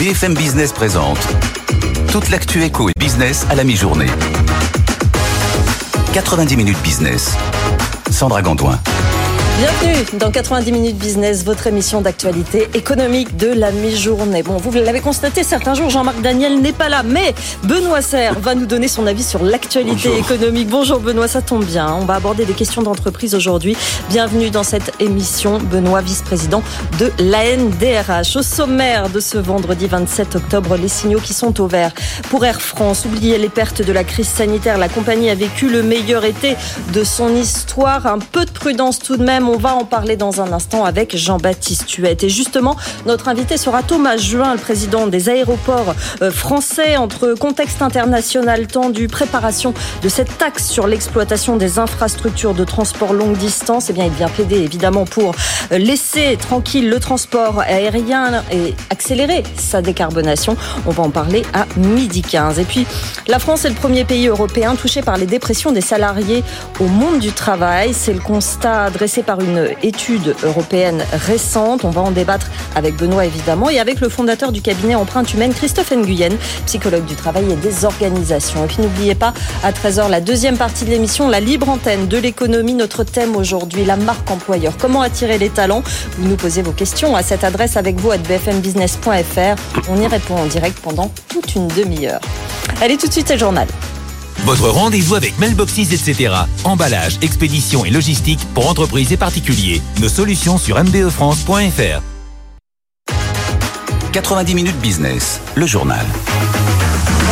BFM Business présente toute l'actu éco et business à la mi-journée. 90 minutes business. Sandra Gondouin. Bienvenue dans 90 minutes business, votre émission d'actualité économique de la mi-journée. Bon, vous l'avez constaté, certains jours, Jean-Marc Daniel n'est pas là, mais Benoît Serre va nous donner son avis sur l'actualité économique. Bonjour Benoît, ça tombe bien. On va aborder des questions d'entreprise aujourd'hui. Bienvenue dans cette émission, Benoît, vice-président de l'ANDRH. Au sommaire de ce vendredi 27 octobre, les signaux qui sont au vert. Pour Air France, oubliez les pertes de la crise sanitaire. La compagnie a vécu le meilleur été de son histoire. Un peu de prudence tout de même on va en parler dans un instant avec Jean-Baptiste Huette. Et justement, notre invité sera Thomas Juin, le président des aéroports euh, français, entre contexte international tendu, préparation de cette taxe sur l'exploitation des infrastructures de transport longue distance. Eh bien, il vient plaider évidemment pour euh, laisser tranquille le transport aérien et accélérer sa décarbonation. On va en parler à midi 15. Et puis, la France est le premier pays européen touché par les dépressions des salariés au monde du travail. C'est le constat dressé par une étude européenne récente. On va en débattre avec Benoît évidemment et avec le fondateur du cabinet Empreinte Humaine, Christophe Nguyen, psychologue du travail et des organisations. Et puis n'oubliez pas, à 13h, la deuxième partie de l'émission, la libre antenne de l'économie. Notre thème aujourd'hui, la marque employeur. Comment attirer les talents? Vous nous posez vos questions à cette adresse avec vous à bfmbusiness.fr. On y répond en direct pendant toute une demi-heure. Allez, tout de suite, c'est le journal. Votre rendez-vous avec Mailboxes, etc. Emballage, expédition et logistique pour entreprises et particuliers. Nos solutions sur mbefrance.fr. 90 minutes business, le journal.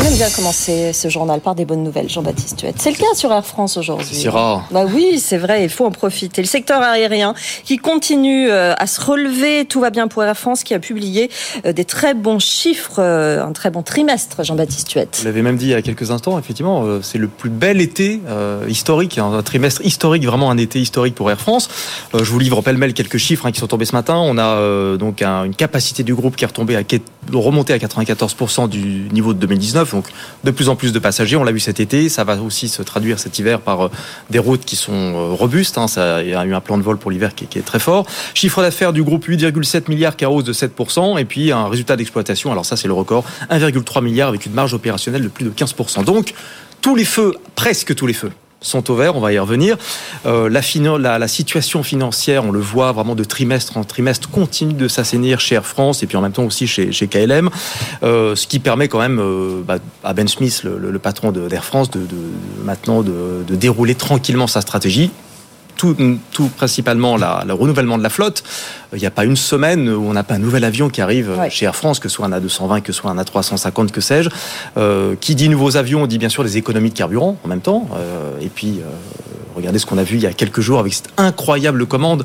On aime bien commencer ce journal par des bonnes nouvelles, Jean-Baptiste Huette. C'est le cas sur Air France aujourd'hui. C'est rare. Bah oui, c'est vrai, il faut en profiter. Le secteur aérien qui continue euh, à se relever, tout va bien pour Air France qui a publié euh, des très bons chiffres, euh, un très bon trimestre, Jean-Baptiste Huette. Vous l'avez même dit il y a quelques instants, effectivement, c'est le plus bel été historique, un trimestre historique, vraiment un été historique pour Air France. Je vous livre pêle-mêle quelques chiffres hein, qui sont tombés ce matin. On a donc une capacité du groupe qui est retombée à remonter à 94% du niveau de 2019 donc de plus en plus de passagers. On l'a vu cet été. Ça va aussi se traduire cet hiver par euh, des routes qui sont euh, robustes. Hein. Il y a eu un plan de vol pour l'hiver qui, est très fort. Chiffre d'affaires du groupe 8,7 milliards qui hausse de 7%. Et puis un résultat d'exploitation. Alors ça, c'est le record. 1,3 milliard avec une marge opérationnelle de plus de 15%. Donc tous les feux, presque tous les feux, sont au vert, on va y revenir. Euh, la, situation financière, on le voit vraiment de trimestre en trimestre, continue de s'assainir chez Air France et puis en même temps aussi chez, chez KLM, euh, ce qui permet quand même euh, bah, à Ben Smith, le, patron d'Air France, de, maintenant de, dérouler tranquillement sa stratégie. Tout, tout, principalement la, le renouvellement de la flotte. Il n'y a pas une semaine où on n'a pas un nouvel avion qui arrive chez Air France, que ce soit un A220, que ce soit un A350, que sais-je. qui dit nouveaux avions, dit bien sûr des économies de carburant en même temps. et puis, Regardez ce qu'on a vu il y a quelques jours avec cette incroyable commande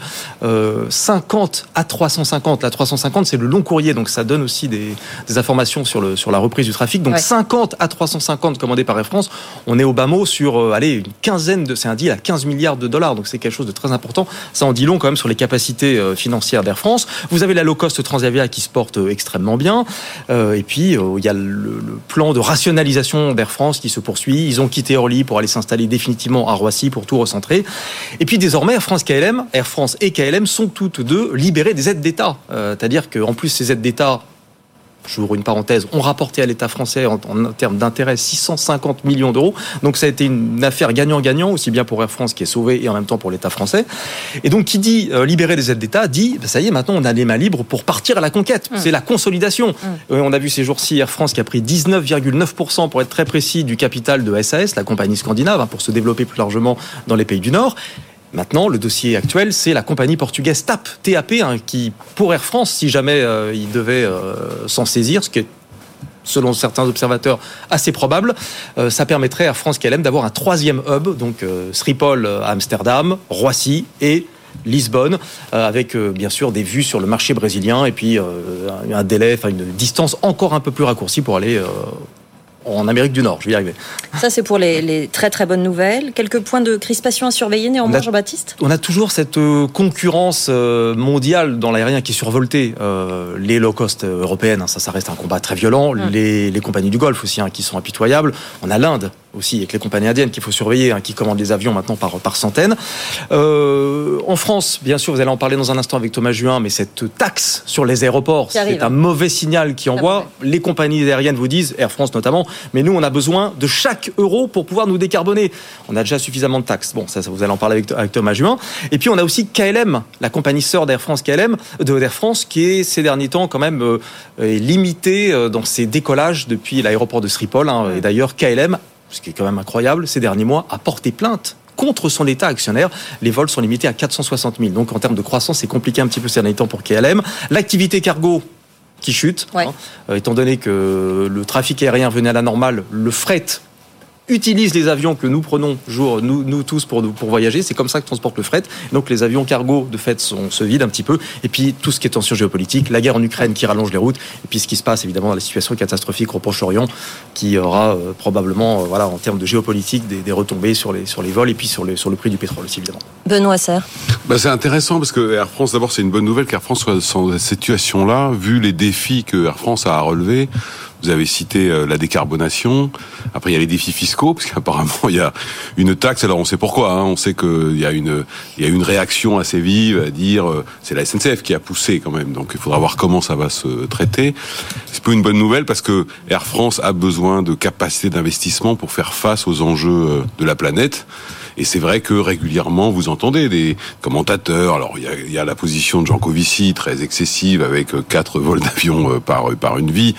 50 à 350. La 350, c'est le long courrier, donc ça donne aussi des, informations sur, le, sur la reprise du trafic. Donc 50 à 350 commandés par Air France. On est au bas mot sur euh, allez, une quinzaine de. C'est un deal à 15 milliards de dollars, donc c'est quelque chose de très important. Ça en dit long quand même sur les capacités euh, financières d'Air France. Vous avez la low cost Transavia qui se porte euh, extrêmement bien. et puis il y a le, plan de rationalisation d'Air France qui se poursuit. Ils ont quitté Orly pour aller s'installer définitivement à Roissy pour tout recentrer. Et puis désormais, Air France KLM, Air France et KLM sont toutes deux libérées des aides d'État. Euh, c'est-à-dire qu'en plus, ces aides d'État j'ouvre une parenthèse, ont rapporté à l'État français en, termes d'intérêt 650 millions d'euros. Donc ça a été une affaire gagnant-gagnant, aussi bien pour Air France qui est sauvé et en même temps pour l'État français. Et donc qui dit euh, libérer des aides d'État dit, bah, ça y est, maintenant on a les mains libres pour partir à la conquête. Mmh. C'est la consolidation. Mmh. on a vu ces jours-ci Air France qui a pris 19,9% pour être très précis du capital de SAS, la compagnie scandinave, hein, pour se développer plus largement dans les pays du Nord. Maintenant, le dossier actuel, c'est la compagnie portugaise TAP, TAP, hein, qui, pour Air France, si jamais euh, il devait euh, s'en saisir, ce qui est selon certains observateurs, assez probable. Euh, ça permettrait à Air France KLM d'avoir un troisième hub, donc Schiphol à Amsterdam, Roissy et Lisbonne, avec bien sûr des vues sur le marché brésilien et puis un délai, enfin une distance encore un peu plus raccourcie pour aller en Amérique du Nord. Je vais y arriver. Ça, c'est pour les, très très bonnes nouvelles. Quelques points de crispation à surveiller néanmoins, Jean-Baptiste? On a toujours cette euh, concurrence euh, mondiale dans l'aérien qui est survoltée. Euh, les low cost européennes, hein, ça, ça reste un combat très violent. Hum. Les, compagnies du Golfe aussi, hein, qui sont impitoyables. On a l'Inde aussi avec les compagnies indiennes qu'il faut surveiller, hein, qui commandent les avions maintenant par, par centaines. Euh, en France, bien sûr, vous allez en parler dans un instant avec Thomas Juin, mais cette taxe sur les aéroports, c'est un mauvais signal qui envoie. Les compagnies aériennes vous disent, Air France notamment, mais nous, on a besoin de chaque euro pour pouvoir nous décarboner. On a déjà suffisamment de taxes. Bon, ça, vous allez en parler avec, Thomas Juin. Et puis, on a aussi KLM, la compagnie sœur d'Air France KLM, de Air France, qui est ces derniers temps quand même euh, limitée euh, dans ses décollages depuis l'aéroport de Schiphol. Hein. Et d'ailleurs, KLM ce qui est quand même incroyable, ces derniers mois, a porté plainte contre son État actionnaire. Les vols sont limités à 460 000. Donc en termes de croissance, c'est compliqué un petit peu ces derniers temps pour KLM. L'activité cargo qui chute, hein, euh, étant donné que le trafic aérien venait à la normale, le fret utilise les avions que nous prenons jour, nous, nous tous pour, pour voyager. C'est comme ça que transporte le fret. Donc les avions cargo, de fait, sont, se vident un petit peu. Et puis tout ce qui est tension géopolitique, la guerre en Ukraine qui rallonge les routes, et puis ce qui se passe évidemment dans la situation catastrophique au Proche-Orient, qui aura euh, probablement, euh, voilà, en termes de géopolitique, des, des, retombées sur les, sur les vols et puis sur, les, sur le prix du pétrole aussi, évidemment. Benoît Serre. Bah, c'est intéressant parce que Air France, d'abord, c'est une bonne nouvelle qu'Air France soit dans cette situation-là, vu les défis que Air France a à relever. Vous avez cité euh, la décarbonation. Après, il y a les défis fiscaux, parce qu'apparemment, il y a une taxe. Alors, on sait pourquoi. Hein. On sait qu'il y a une, y a une réaction assez vive à dire, euh, c'est la SNCF qui a poussé quand même. Donc, il faudra voir comment ça va se traiter. C'est pas une bonne nouvelle parce que Air France a besoin de capacité d'investissement pour faire face aux enjeux euh, de la planète. Et c'est vrai que régulièrement, vous entendez des commentateurs. Alors, il y a, il y a la position de Jean Covici, très excessive, avec euh, quatre vols d'avion euh, par, euh, par une vie.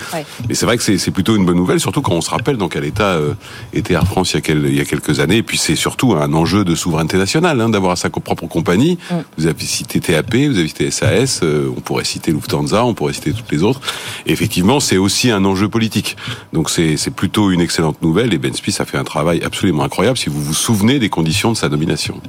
Mais c'est vrai que c'est plutôt une bonne nouvelle, surtout quand on se rappelle dans quel état était Air France il y a, quel, il y a quelques années. Et puis, c'est surtout un enjeu de souveraineté nationale, hein, d'avoir sa propre compagnie. Mm. Vous avez cité TAP, vous avez cité SAS, on pourrait citer Lufthansa, on pourrait citer toutes les autres. Et effectivement, c'est aussi un enjeu politique. Donc, c'est plutôt une excellente nouvelle. Et Ben Spies a fait un travail absolument incroyable. Si vous vous souvenez des conditions de sa nomination.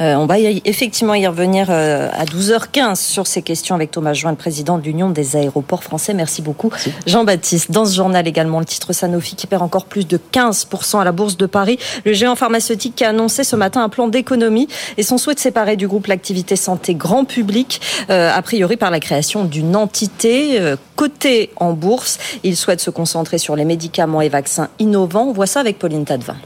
Euh, on va effectivement y revenir euh, à 12h15 sur ces questions avec Thomas Join, le président de l'Union des aéroports français. Merci beaucoup. Jean-Baptiste, dans ce journal également, le titre Sanofi qui perd encore plus de 15% à la Bourse de Paris. Le géant pharmaceutique qui a annoncé ce matin un plan d'économie et son souhait de séparer du groupe l'activité santé grand public, euh, a priori par la création d'une entité cotée en bourse. Il souhaite se concentrer sur les médicaments et vaccins innovants. On voit ça avec Pauline Tadevin.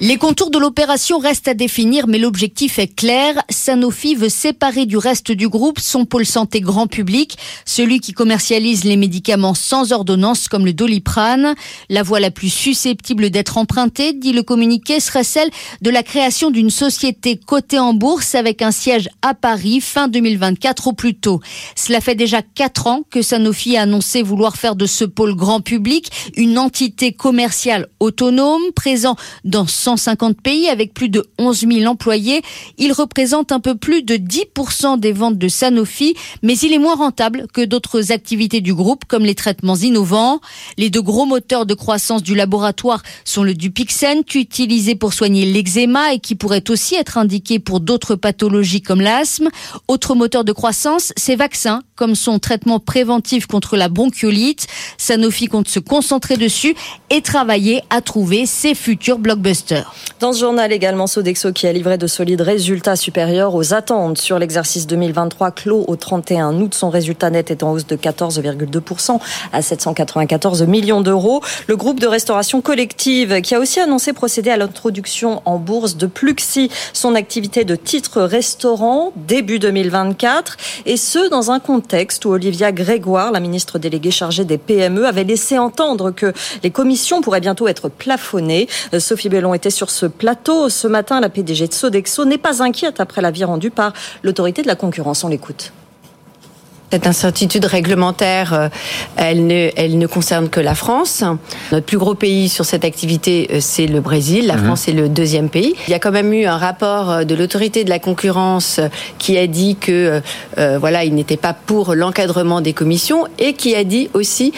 Les contours de l'opération restent à définir, mais l'objectif est clair. Sanofi veut séparer du reste du groupe son pôle santé grand public, celui qui commercialise les médicaments sans ordonnance comme le doliprane. La voie la plus susceptible d'être empruntée, dit le communiqué, serait celle de la création d'une société cotée en bourse avec un siège à Paris fin 2024 au plus tôt. Cela fait déjà quatre ans que Sanofi a annoncé vouloir faire de ce pôle grand public une entité commerciale autonome, présent dans 150 pays avec plus de 11 000 employés. Il représente un peu plus de 10% des ventes de Sanofi, mais il est moins rentable que d'autres activités du groupe comme les traitements innovants. Les deux gros moteurs de croissance du laboratoire sont le Dupixent, utilisé pour soigner l'eczéma et qui pourrait aussi être indiqué pour d'autres pathologies comme l'asthme. Autre moteur de croissance, ces vaccins, comme son traitement préventif contre la bronchiolite. Sanofi compte se concentrer dessus et travailler à trouver ses futurs blockbusters. Dans ce journal également, Sodexo qui a livré de solides résultats supérieurs aux attentes sur l'exercice 2023 clos au 31 août. Son résultat net est en hausse de 14,2% à 794 millions d'euros. Le groupe de restauration collective qui a aussi annoncé procéder à l'introduction en bourse de Pluxi, son activité de titre restaurant début 2024 et ce dans un contexte où Olivia Grégoire, la ministre déléguée chargée des PME, avait laissé entendre que les commissions pourraient bientôt être plafonnées. Euh, Sophie Bellon était sur ce plateau ce matin. La PDG de Sodexo n'est pas inquiète après l'avis rendu par l'autorité de la concurrence. On l'écoute. Cette incertitude réglementaire, euh, elle ne, elle ne concerne que la France. Notre plus gros pays sur cette activité, euh, c'est le Brésil. La mhm. France est le deuxième pays. Il y a quand même eu un rapport euh, de l'autorité de la concurrence qui a dit que voilà, il n'était pas pour l'encadrement des commissions et qui a dit aussi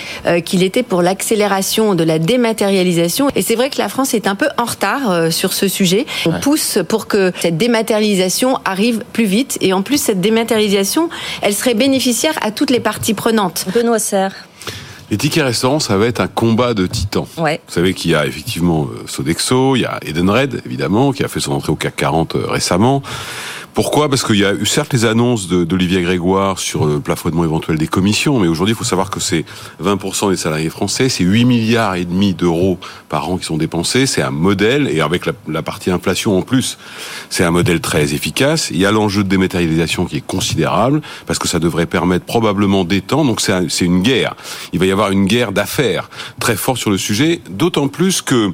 qu'il était pour l'accélération de la dématérialisation. Et c'est vrai que la France est un peu en retard sur ce sujet. On pousse pour que cette dématérialisation arrive plus vite. Et en plus, cette dématérialisation, elle serait bénéficiaire à toutes les parties prenantes. Benoît Serre. Les tickets restaurants, ça va être un combat de titans. Vous savez qu'il y a effectivement euh, Sodexo, il y a Edenred, évidemment, qui a fait son entrée au CAC 40 euh, récemment. Pourquoi? Parce qu'il y a eu certes les annonces d'Olivier Grégoire sur le plafonnement éventuel des commissions, mais aujourd'hui, il faut savoir que c'est 20% des salariés français, c'est 8 milliards et demi d'euros par an qui sont dépensés, c'est un modèle, et avec la, partie inflation en plus, c'est un modèle très efficace. Il y a l'enjeu de dématérialisation qui est considérable, parce que ça devrait permettre probablement d'étendre, donc c'est une guerre. Il va y avoir une guerre d'affaires très forte sur le sujet, d'autant plus que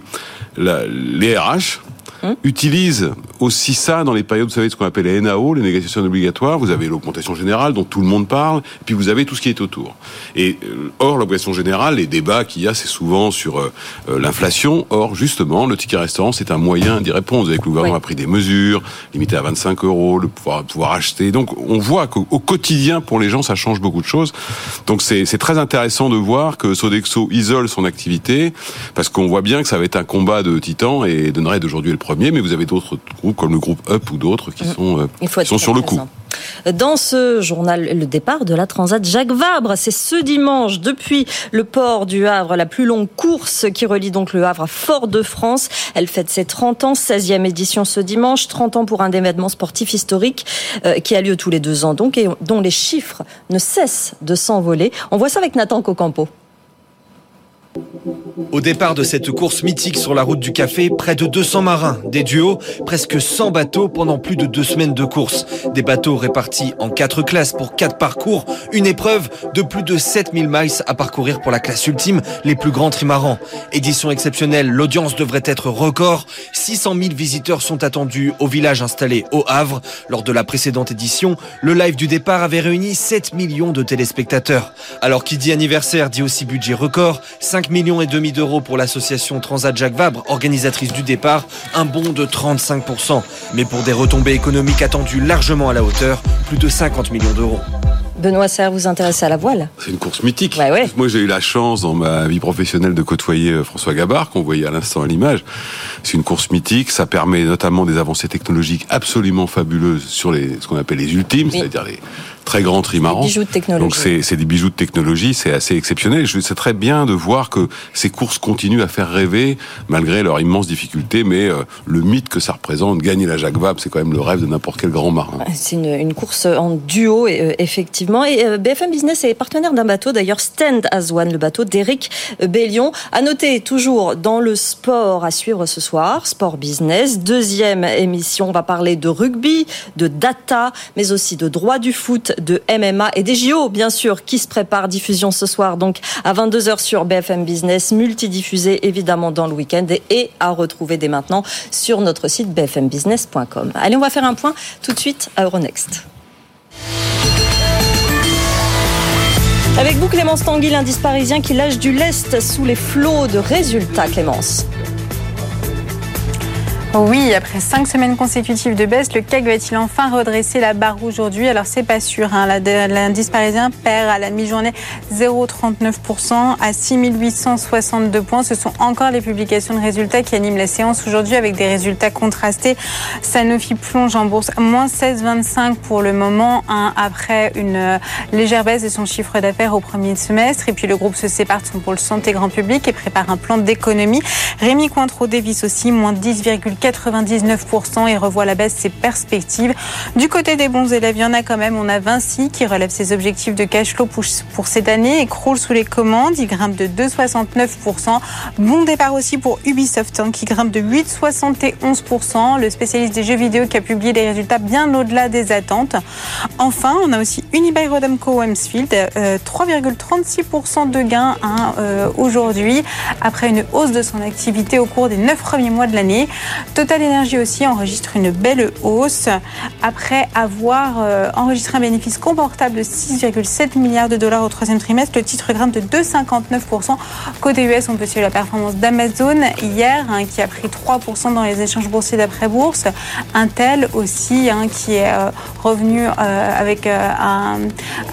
les RH, Hum. utilise aussi ça dans les périodes, vous savez, ce qu'on appelle les NAO, les négociations obligatoires. Vous avez l'augmentation générale dont tout le monde parle, et puis vous avez tout ce qui est autour. Et euh, or, l'augmentation générale, les débats qu'il y a, c'est souvent sur euh, euh, l'inflation. Or, justement, le ticket restaurant, c'est un moyen d'y répondre. Vous avez que le gouvernement a pris des mesures, limité à 25 euros, le pouvoir, pouvoir acheter. Donc, on voit qu'au quotidien, pour les gens, ça change beaucoup de choses. Donc, c'est très intéressant de voir que Sodexo isole son activité, parce qu'on voit bien que ça va être un combat de titans, et donnerait d'aujourd'hui le mais vous avez d'autres groupes comme le groupe Up ou d'autres qui mm. sont, euh, sont sur le coup. Dans ce journal, le départ de la Transat Jacques Vabre, c'est ce dimanche depuis le port du Havre, la plus longue course qui relie donc le Havre à Fort-de-France. Elle fête ses 30 ans, 16e édition ce dimanche, 30 ans pour un événement sportif historique euh, qui a lieu tous les deux ans donc et dont les chiffres ne cessent de s'envoler. On voit ça avec Nathan Cocampo. Au départ de cette course mythique sur la route du café, près de 200 marins, des duos, presque 100 bateaux pendant plus de deux semaines de course. Des bateaux répartis en quatre classes pour quatre parcours, une épreuve de plus de 7000 miles à parcourir pour la classe ultime, les plus grands trimarans. Édition exceptionnelle, l'audience devrait être record. 600 000 visiteurs sont attendus au village installé au Havre. Lors de la précédente édition, le live du départ avait réuni 7 millions de téléspectateurs. Alors qui dit anniversaire dit aussi budget record, 5 millions et demi d'euros pour l'association Transat Jacques Vabre, organisatrice du départ, un bond de 35%. Mais pour des retombées économiques attendues largement à la hauteur, plus de 50 millions d'euros. Benoît Serre, vous intéressez à la voile? C'est une course mythique. Moi, j'ai eu la chance dans ma vie professionnelle de côtoyer euh, François Gabard, qu'on voyait à l'instant à l'image. C'est une course mythique. Ça permet notamment des avancées technologiques absolument fabuleuses sur les, ce qu'on appelle les ultimes, c'est-à-dire les très grands trimarans. Bijoux de technologie. Donc c'est des bijoux de technologie, c'est assez exceptionnel. C'est très bien de voir que ces courses continuent à faire rêver malgré leurs immenses difficultés, mais euh, le mythe que ça représente, gagner la Jacques Vabre, c'est quand même le rêve de n'importe quel grand marin. C'est une, une, course en duo, euh, effectivement. Et euh, BFM Business est partenaire d'un bateau, d'ailleurs Stand as One, le bateau d'Éric Bellion. À noter toujours dans le sport à suivre ce soir, Sport Business, deuxième émission, on va parler de rugby, de data, mais aussi de droit du foot de MMA et des JO, bien sûr, qui se préparent. Diffusion ce soir, donc à 22h sur BFM Business, multidiffusé évidemment dans le week-end et à retrouver dès maintenant sur notre site bfmbusiness.com. Allez, on va faire un point tout de suite à Euronext. Avec vous, Clémence Tanguy, l'indice parisien qui lâche du lest sous les flots de résultats, Clémence. Oui, après cinq semaines consécutives de baisse, le CAC va-t-il enfin redresser la barre aujourd'hui? Alors c'est pas sûr. Hein. L'indice parisien perd à la mi-journée 0,39% à 6862 points. Ce sont encore les publications de résultats qui animent la séance aujourd'hui avec des résultats contrastés. Sanofi plonge en bourse moins 16,25 pour le moment, hein, après une euh, légère baisse de son chiffre d'affaires au premier semestre. Et puis le groupe se sépare de son pôle santé grand public et prépare un plan d'économie. Rémi Cointreau-Davis aussi, moins 10,4 99% et revoit la baisse ses perspectives. Du côté des bons élèves, il y en a quand même. On a Vinci qui relève ses objectifs de cash flow pour cette année et croule sous les commandes. Il grimpe de 2,69%. Bon départ aussi pour Ubisoft hein, qui grimpe de 8,71%. Le spécialiste des jeux vidéo qui a publié des résultats bien au-delà des attentes. Enfin, on a aussi Unibail Rodamco Wemsfield, 3,36% de gains hein, euh, aujourd'hui après une hausse de son activité au cours des 9 premiers mois de l'année. Total Energy aussi enregistre une belle hausse après avoir euh, enregistré un bénéfice confortable de 6,7 milliards de dollars au troisième trimestre. Le titre grimpe de 2,59%. Côté US, on peut suivre la performance d'Amazon hier hein, qui a pris 3% dans les échanges boursiers d'après-bourse. Intel aussi hein, qui est euh, revenu euh, avec un,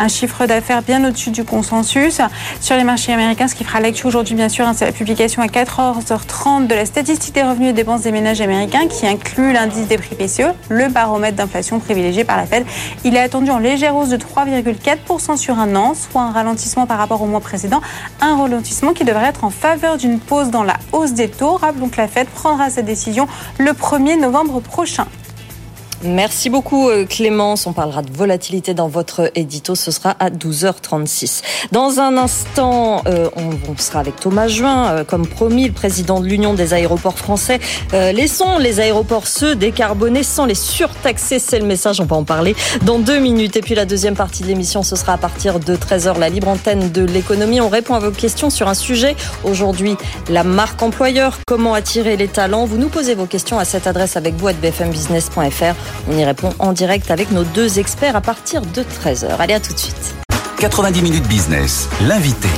chiffre d'affaires bien au-dessus du consensus. Sur les marchés américains, ce qui fera l'actu aujourd'hui, bien sûr, hein, c'est la publication à 4h30 de la statistique des revenus et dépenses des ménages qui inclut l'indice des prix PCE, le baromètre d'inflation privilégié par la Fed. Il est attendu en légère hausse de 3,4% sur un an, soit un ralentissement par rapport au mois précédent. Un ralentissement qui devrait être en faveur d'une pause dans la hausse des taux. Rappelons que la Fed prendra sa décision le 1er novembre prochain. Merci beaucoup euh, Clémence. On parlera de volatilité dans votre édito. Ce sera à 12h36. Dans un instant, euh, on, sera avec Thomas Juin, euh, comme promis, le président de l'Union des aéroports français. laissons les aéroports se décarboner sans les surtaxer. C'est le message. On va en parler dans deux minutes. Et puis la deuxième partie de l'émission, ce sera à partir de 13h, la libre antenne de l'économie. On répond à vos questions sur un sujet. Aujourd'hui, la marque employeur. Comment attirer les talents? Vous nous posez vos questions à cette adresse avec vous à bfmbusiness.fr. On y répond en direct avec nos deux experts à partir de 13h. Allez, à tout de suite. 90 minutes business, l'invité.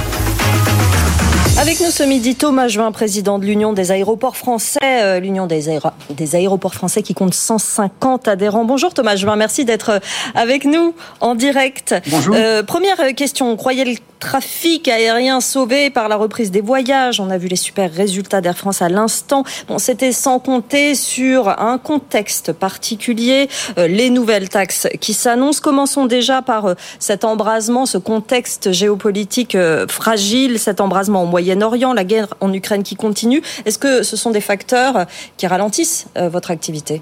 Avec nous ce midi, Thomas Juin, président de l'Union des aéroports français, euh, l'Union des, des, aéroports français qui compte 150 adhérents. Bonjour Thomas Juin, merci d'être euh, avec nous en direct. Bonjour. Euh, première question, croyez le trafic aérien sauvé par la reprise des voyages. On a vu les super résultats d'Air France à l'instant. Bon, c'était sans compter sur un contexte particulier, euh, les nouvelles taxes qui s'annoncent. Commençons déjà par euh, cet embrasement, ce contexte géopolitique euh, fragile, cet embrasement au Moyen-Orient, la guerre en Ukraine qui continue. Est-ce que ce sont des facteurs qui ralentissent votre activité?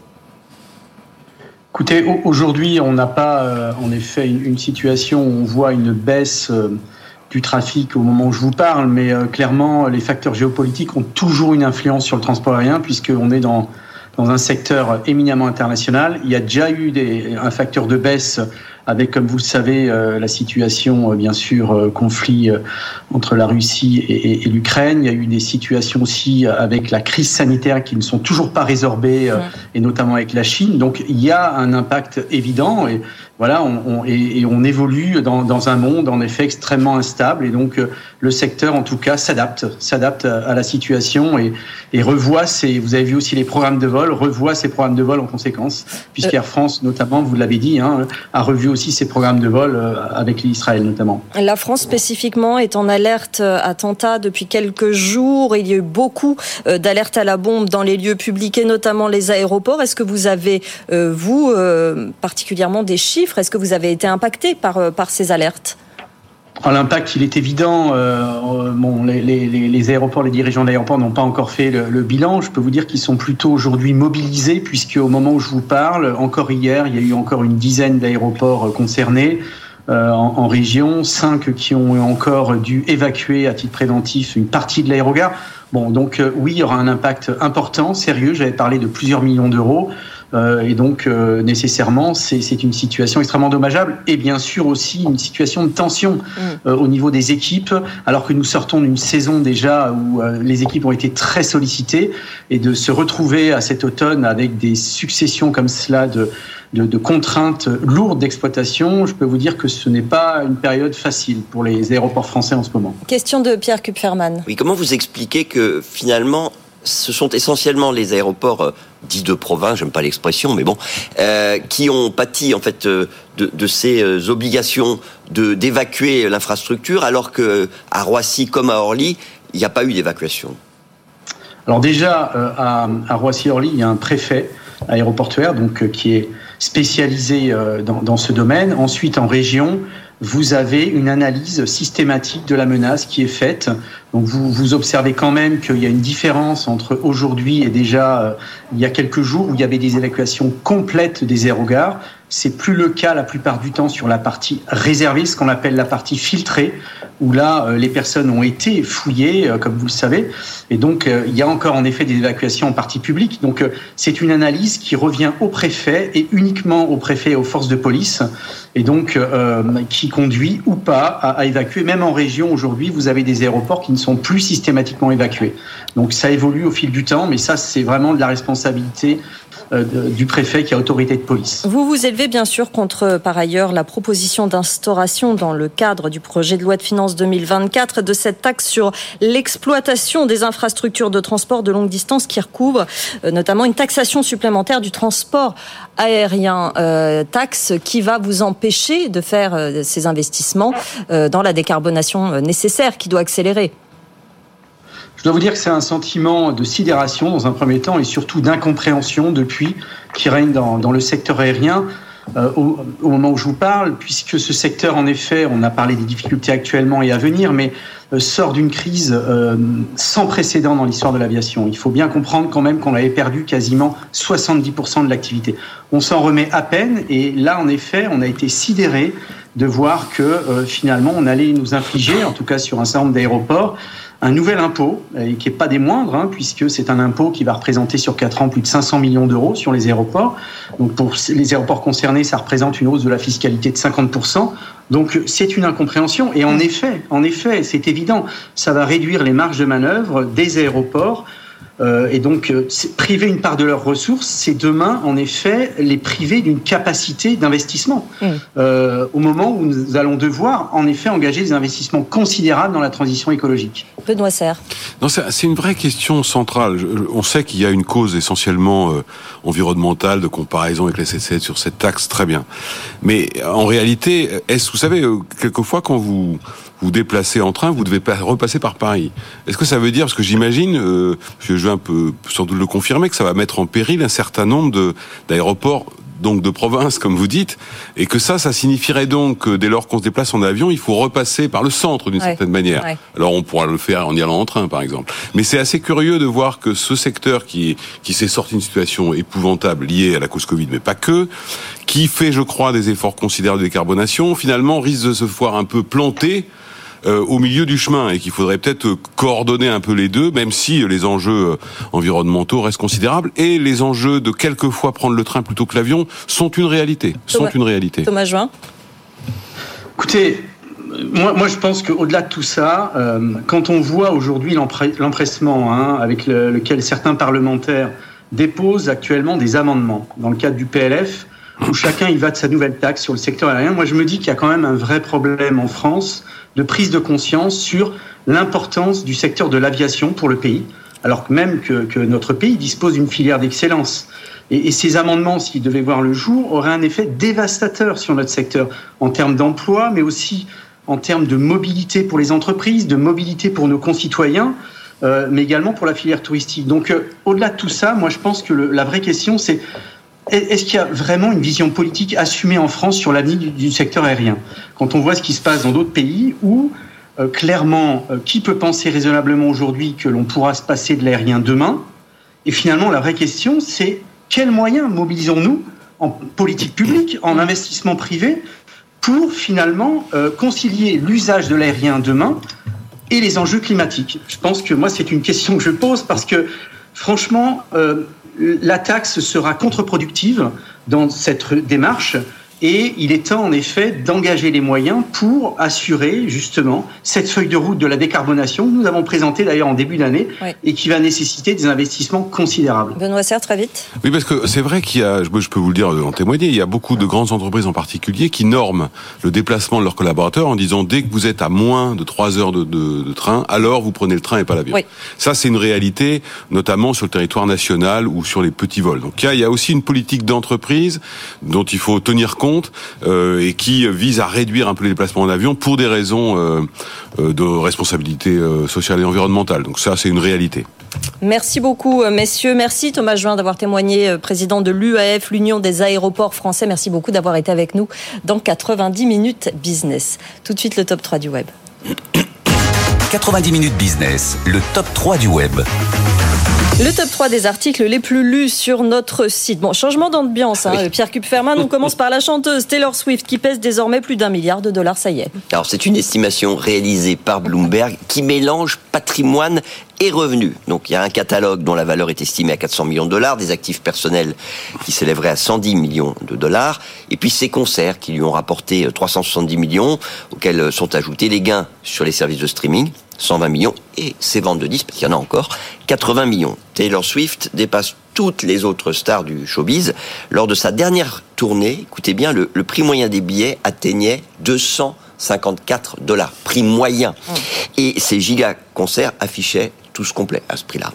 Écoutez, aujourd'hui, on n'a pas, en effet, une, situation où on voit une baisse du trafic au moment où je vous parle, mais euh, clairement, les facteurs géopolitiques ont toujours une influence sur le transport aérien, puisqu'on est dans, dans un secteur éminemment international. Il y a déjà eu des, un facteur de baisse avec, comme vous le savez, euh, la situation, euh, bien sûr, euh, conflit entre la Russie et, et, l'Ukraine. Il y a eu des situations aussi avec la crise sanitaire qui ne sont toujours pas résorbées, et notamment avec la Chine. Donc, il y a un impact évident. Et voilà, on, on et, on évolue dans, dans, un monde, en effet, extrêmement instable. Et donc, le secteur, en tout cas, s'adapte, s'adapte à la situation et, et revoit ses, vous avez vu aussi les programmes de vol, revoit ses programmes de vol en conséquence, puisqu'Air France, notamment, vous l'avez dit, hein, a revu aussi euh. La France spécifiquement est en alerte euh, attentat depuis quelques jours. Il y a eu beaucoup euh, d'alertes à la bombe dans les lieux publics et notamment les aéroports. Est-ce que vous avez, vous, particulièrement des chiffres? Est-ce que vous avez été impacté par, ces alertes? L'impact, il est évident. bon, les, les, les, aéroports, les dirigeants d'aéroports n'ont pas encore fait le, bilan. Je peux vous dire qu'ils sont plutôt aujourd'hui mobilisés, puisque au moment où je vous parle, encore hier, il y a eu encore une dizaine d'aéroports concernés. Euh, en, région, cinq qui ont encore dû évacuer à titre préventif une partie de l'aérogare. Bon, donc euh, oui, il y aura un impact important, sérieux. J'avais parlé de plusieurs millions d'euros. Euh, et donc, euh, nécessairement, c'est une situation extrêmement dommageable et bien sûr aussi une situation de tension mm. euh, au niveau des équipes, alors que nous sortons d'une saison déjà où les équipes ont été très sollicitées et de se retrouver à cet automne avec des successions comme cela de, de, de contraintes lourdes d'exploitation, je peux vous dire que ce n'est pas une période facile pour les aéroports français en ce moment. Question de Pierre Kupferman. Oui, comment vous expliquez que finalement ce sont essentiellement les aéroports euh, dits de province, j'aime pas l'expression, mais bon, euh, qui ont pâti en fait euh, de, ces obligations d'évacuer l'infrastructure, alors que à Roissy comme à Orly, il n'y a pas eu d'évacuation. Alors déjà à, Roissy-Orly, il y a un préfet aéroportuaire donc qui est spécialisé dans ce domaine. Ensuite, en région, vous avez une analyse systématique de la menace qui est faite. Donc vous, vous observez quand même qu'il y a une différence entre aujourd'hui et déjà euh, il y a quelques jours où il y avait des évacuations complètes des aérogares. C'est plus le cas la plupart du temps sur la partie réservée, ce qu'on appelle la partie filtrée, où là euh, les personnes ont été fouillées, euh, comme vous le savez, et donc il y a encore en effet des évacuations en partie publique. Donc c'est une analyse qui revient au préfet et uniquement au préfet et aux forces de police, et donc qui conduit ou pas à, évacuer. Même en région, aujourd'hui, vous avez des aéroports qui ne sont plus systématiquement évacués. Donc ça évolue au fil du temps, mais ça, c'est vraiment de la responsabilité euh, du préfet qui a autorité de police. Vous vous élevez bien sûr contre, par ailleurs, la proposition d'instauration dans le cadre du projet de loi de finances 2024 de cette taxe sur l'exploitation des infrastructures de transport de longue distance qui recouvre euh, notamment une taxation supplémentaire du transport aérien, euh, taxe qui va vous empêcher de faire ces investissements dans la décarbonation nécessaire qui doit accélérer. Je dois vous dire que c'est un sentiment de sidération dans un premier temps et surtout d'incompréhension depuis qui règne dans, le secteur aérien. euh, au, moment où je vous parle, puisque ce secteur, en effet, on a parlé des difficultés actuellement et à venir, mais euh, sort d'une crise euh, sans précédent dans l'histoire de l'aviation. Il faut bien comprendre quand même qu'on avait perdu quasiment 70% de l'activité. On s'en remet à peine et là, en effet, on a été sidéré de voir que finalement, on allait nous infliger, en tout cas sur un certain nombre d'aéroports, un nouvel impôt, et qui n'est pas des moindres, hein, puisque c'est un impôt qui va représenter sur 4 ans plus de 500 millions d'euros sur les aéroports. Donc pour les aéroports concernés, ça représente une hausse de la fiscalité de 50%. Donc c'est une incompréhension. Et en effet, en effet, c'est évident, ça va réduire les marges de manœuvre des aéroports euh, et donc, euh, priver une part de leurs ressources, c'est demain, en effet, les priver d'une capacité d'investissement. Mmh. Euh, au moment où nous allons devoir, en effet, engager des investissements considérables dans la transition écologique. Benoît Serre. Non, c'est une vraie question centrale. On sait qu'il y a une cause essentiellement euh, environnementale de comparaison avec les CC sur cette taxe, très bien. Mais en réalité, est-ce, vous savez, quelquefois quand vous vous déplacez en train, vous devez repasser par Paris. Est-ce que ça veut dire, parce que j'imagine, euh, je vais un peu sans doute le confirmer, que ça va mettre en péril un certain nombre d'aéroports donc de province, comme vous dites, et que ça, ça signifierait donc que dès lors qu'on se déplace en avion, il faut repasser par le centre d'une certaine manière. Alors on pourra le faire en y allant en train, par exemple. Mais c'est assez curieux de voir que ce secteur qui, qui s'est sorti d'une situation épouvantable liée à la cause Covid, mais pas que, qui fait, je crois, des efforts considérables de décarbonation, finalement risque de se voir un peu planté euh, au milieu du chemin et qu'il faudrait peut-être euh, coordonner un peu les deux, même si les enjeux euh, environnementaux restent considérables et les enjeux de quelquefois prendre le train plutôt que l'avion sont une réalité. Sont une réalité. Thomas Juin. Écoutez, moi, moi, je pense qu'au-delà de tout ça, euh, quand on voit aujourd'hui l'empressement hein, avec le, lequel certains parlementaires déposent actuellement des amendements dans le cadre du PLF, où chacun y va de sa nouvelle taxe sur le secteur aérien, moi je me dis qu'il y a quand même un vrai problème en France de prise de conscience sur l'importance du secteur de l'aviation pour le pays, alors même que, notre pays dispose d'une filière d'excellence. Et, ces amendements, s'ils devaient voir le jour, auraient un effet dévastateur sur notre secteur en termes d'emploi, mais aussi en termes de mobilité pour les entreprises, de mobilité pour nos concitoyens, euh, mais également pour la filière touristique. Donc, euh, au-delà de tout ça, moi, je pense que la vraie question, c'est est-ce qu'il y a vraiment une vision politique assumée en France sur l'avenir du, secteur aérien? Quand on voit ce qui se passe dans d'autres pays où, euh, clairement, euh, qui peut penser raisonnablement aujourd'hui que l'on pourra se passer de l'aérien demain? Et finalement, la vraie question, c'est quels moyens mobilisons-nous en politique publique, en investissement privé, pour finalement euh, concilier l'usage de l'aérien demain et les enjeux climatiques? Je pense que moi, c'est une question que je pose parce que, franchement, euh, la taxe sera contre-productive dans cette démarche et il est temps en effet d'engager les moyens pour assurer justement cette feuille de route de la décarbonation que nous avons présentée d'ailleurs en début d'année oui. et qui va nécessiter des investissements considérables. Benoît Serre, très vite. Oui, parce que c'est vrai qu'il y a, je peux vous le dire en témoigner, il y a beaucoup de grandes entreprises en particulier qui norment le déplacement de leurs collaborateurs en disant dès que vous êtes à moins de 3 heures de, de, de train, alors vous prenez le train et pas l'avion. Oui. Ça, c'est une réalité, notamment sur le territoire national ou sur les petits vols. Donc il y a aussi une politique d'entreprise dont il faut tenir compte compte euh, et qui vise à réduire un peu les déplacements en avion pour des raisons euh, euh de responsabilité sociale et environnementale. Donc ça, c'est une réalité. Merci beaucoup, messieurs. Merci Thomas Juin d'avoir témoigné, président de l'UAF, l'Union des aéroports français. Merci beaucoup d'avoir été avec nous dans 90 minutes business. Tout de suite, le top 3 du web. 90 minutes business, le top 3 du web. Le top 3 des articles les plus lus sur notre site. Bon, changement d'ambiance, hein, oui. Pierre Kupferman. On commence par la chanteuse Taylor Swift qui pèse désormais plus d'un milliard de dollars, ça y est. Alors, c'est une estimation réalisée par Bloomberg qui mélange patrimoine et revenus. Donc il y a un catalogue dont la valeur est estimée à 400 millions de dollars, des actifs personnels qui s'élèveraient à 110 millions de dollars, et puis ses concerts qui lui ont rapporté 370 millions, auxquels sont ajoutés les gains sur les services de streaming, 120 millions, et ses ventes de disques, parce qu'il y en a encore, 80 millions. Taylor Swift dépasse toutes les autres stars du showbiz. Lors de sa dernière tournée, écoutez bien, le, le prix moyen des billets atteignait 254 dollars, prix moyen. Mmh. Et ces giga concerts affichaient tous complets à ce prix-là.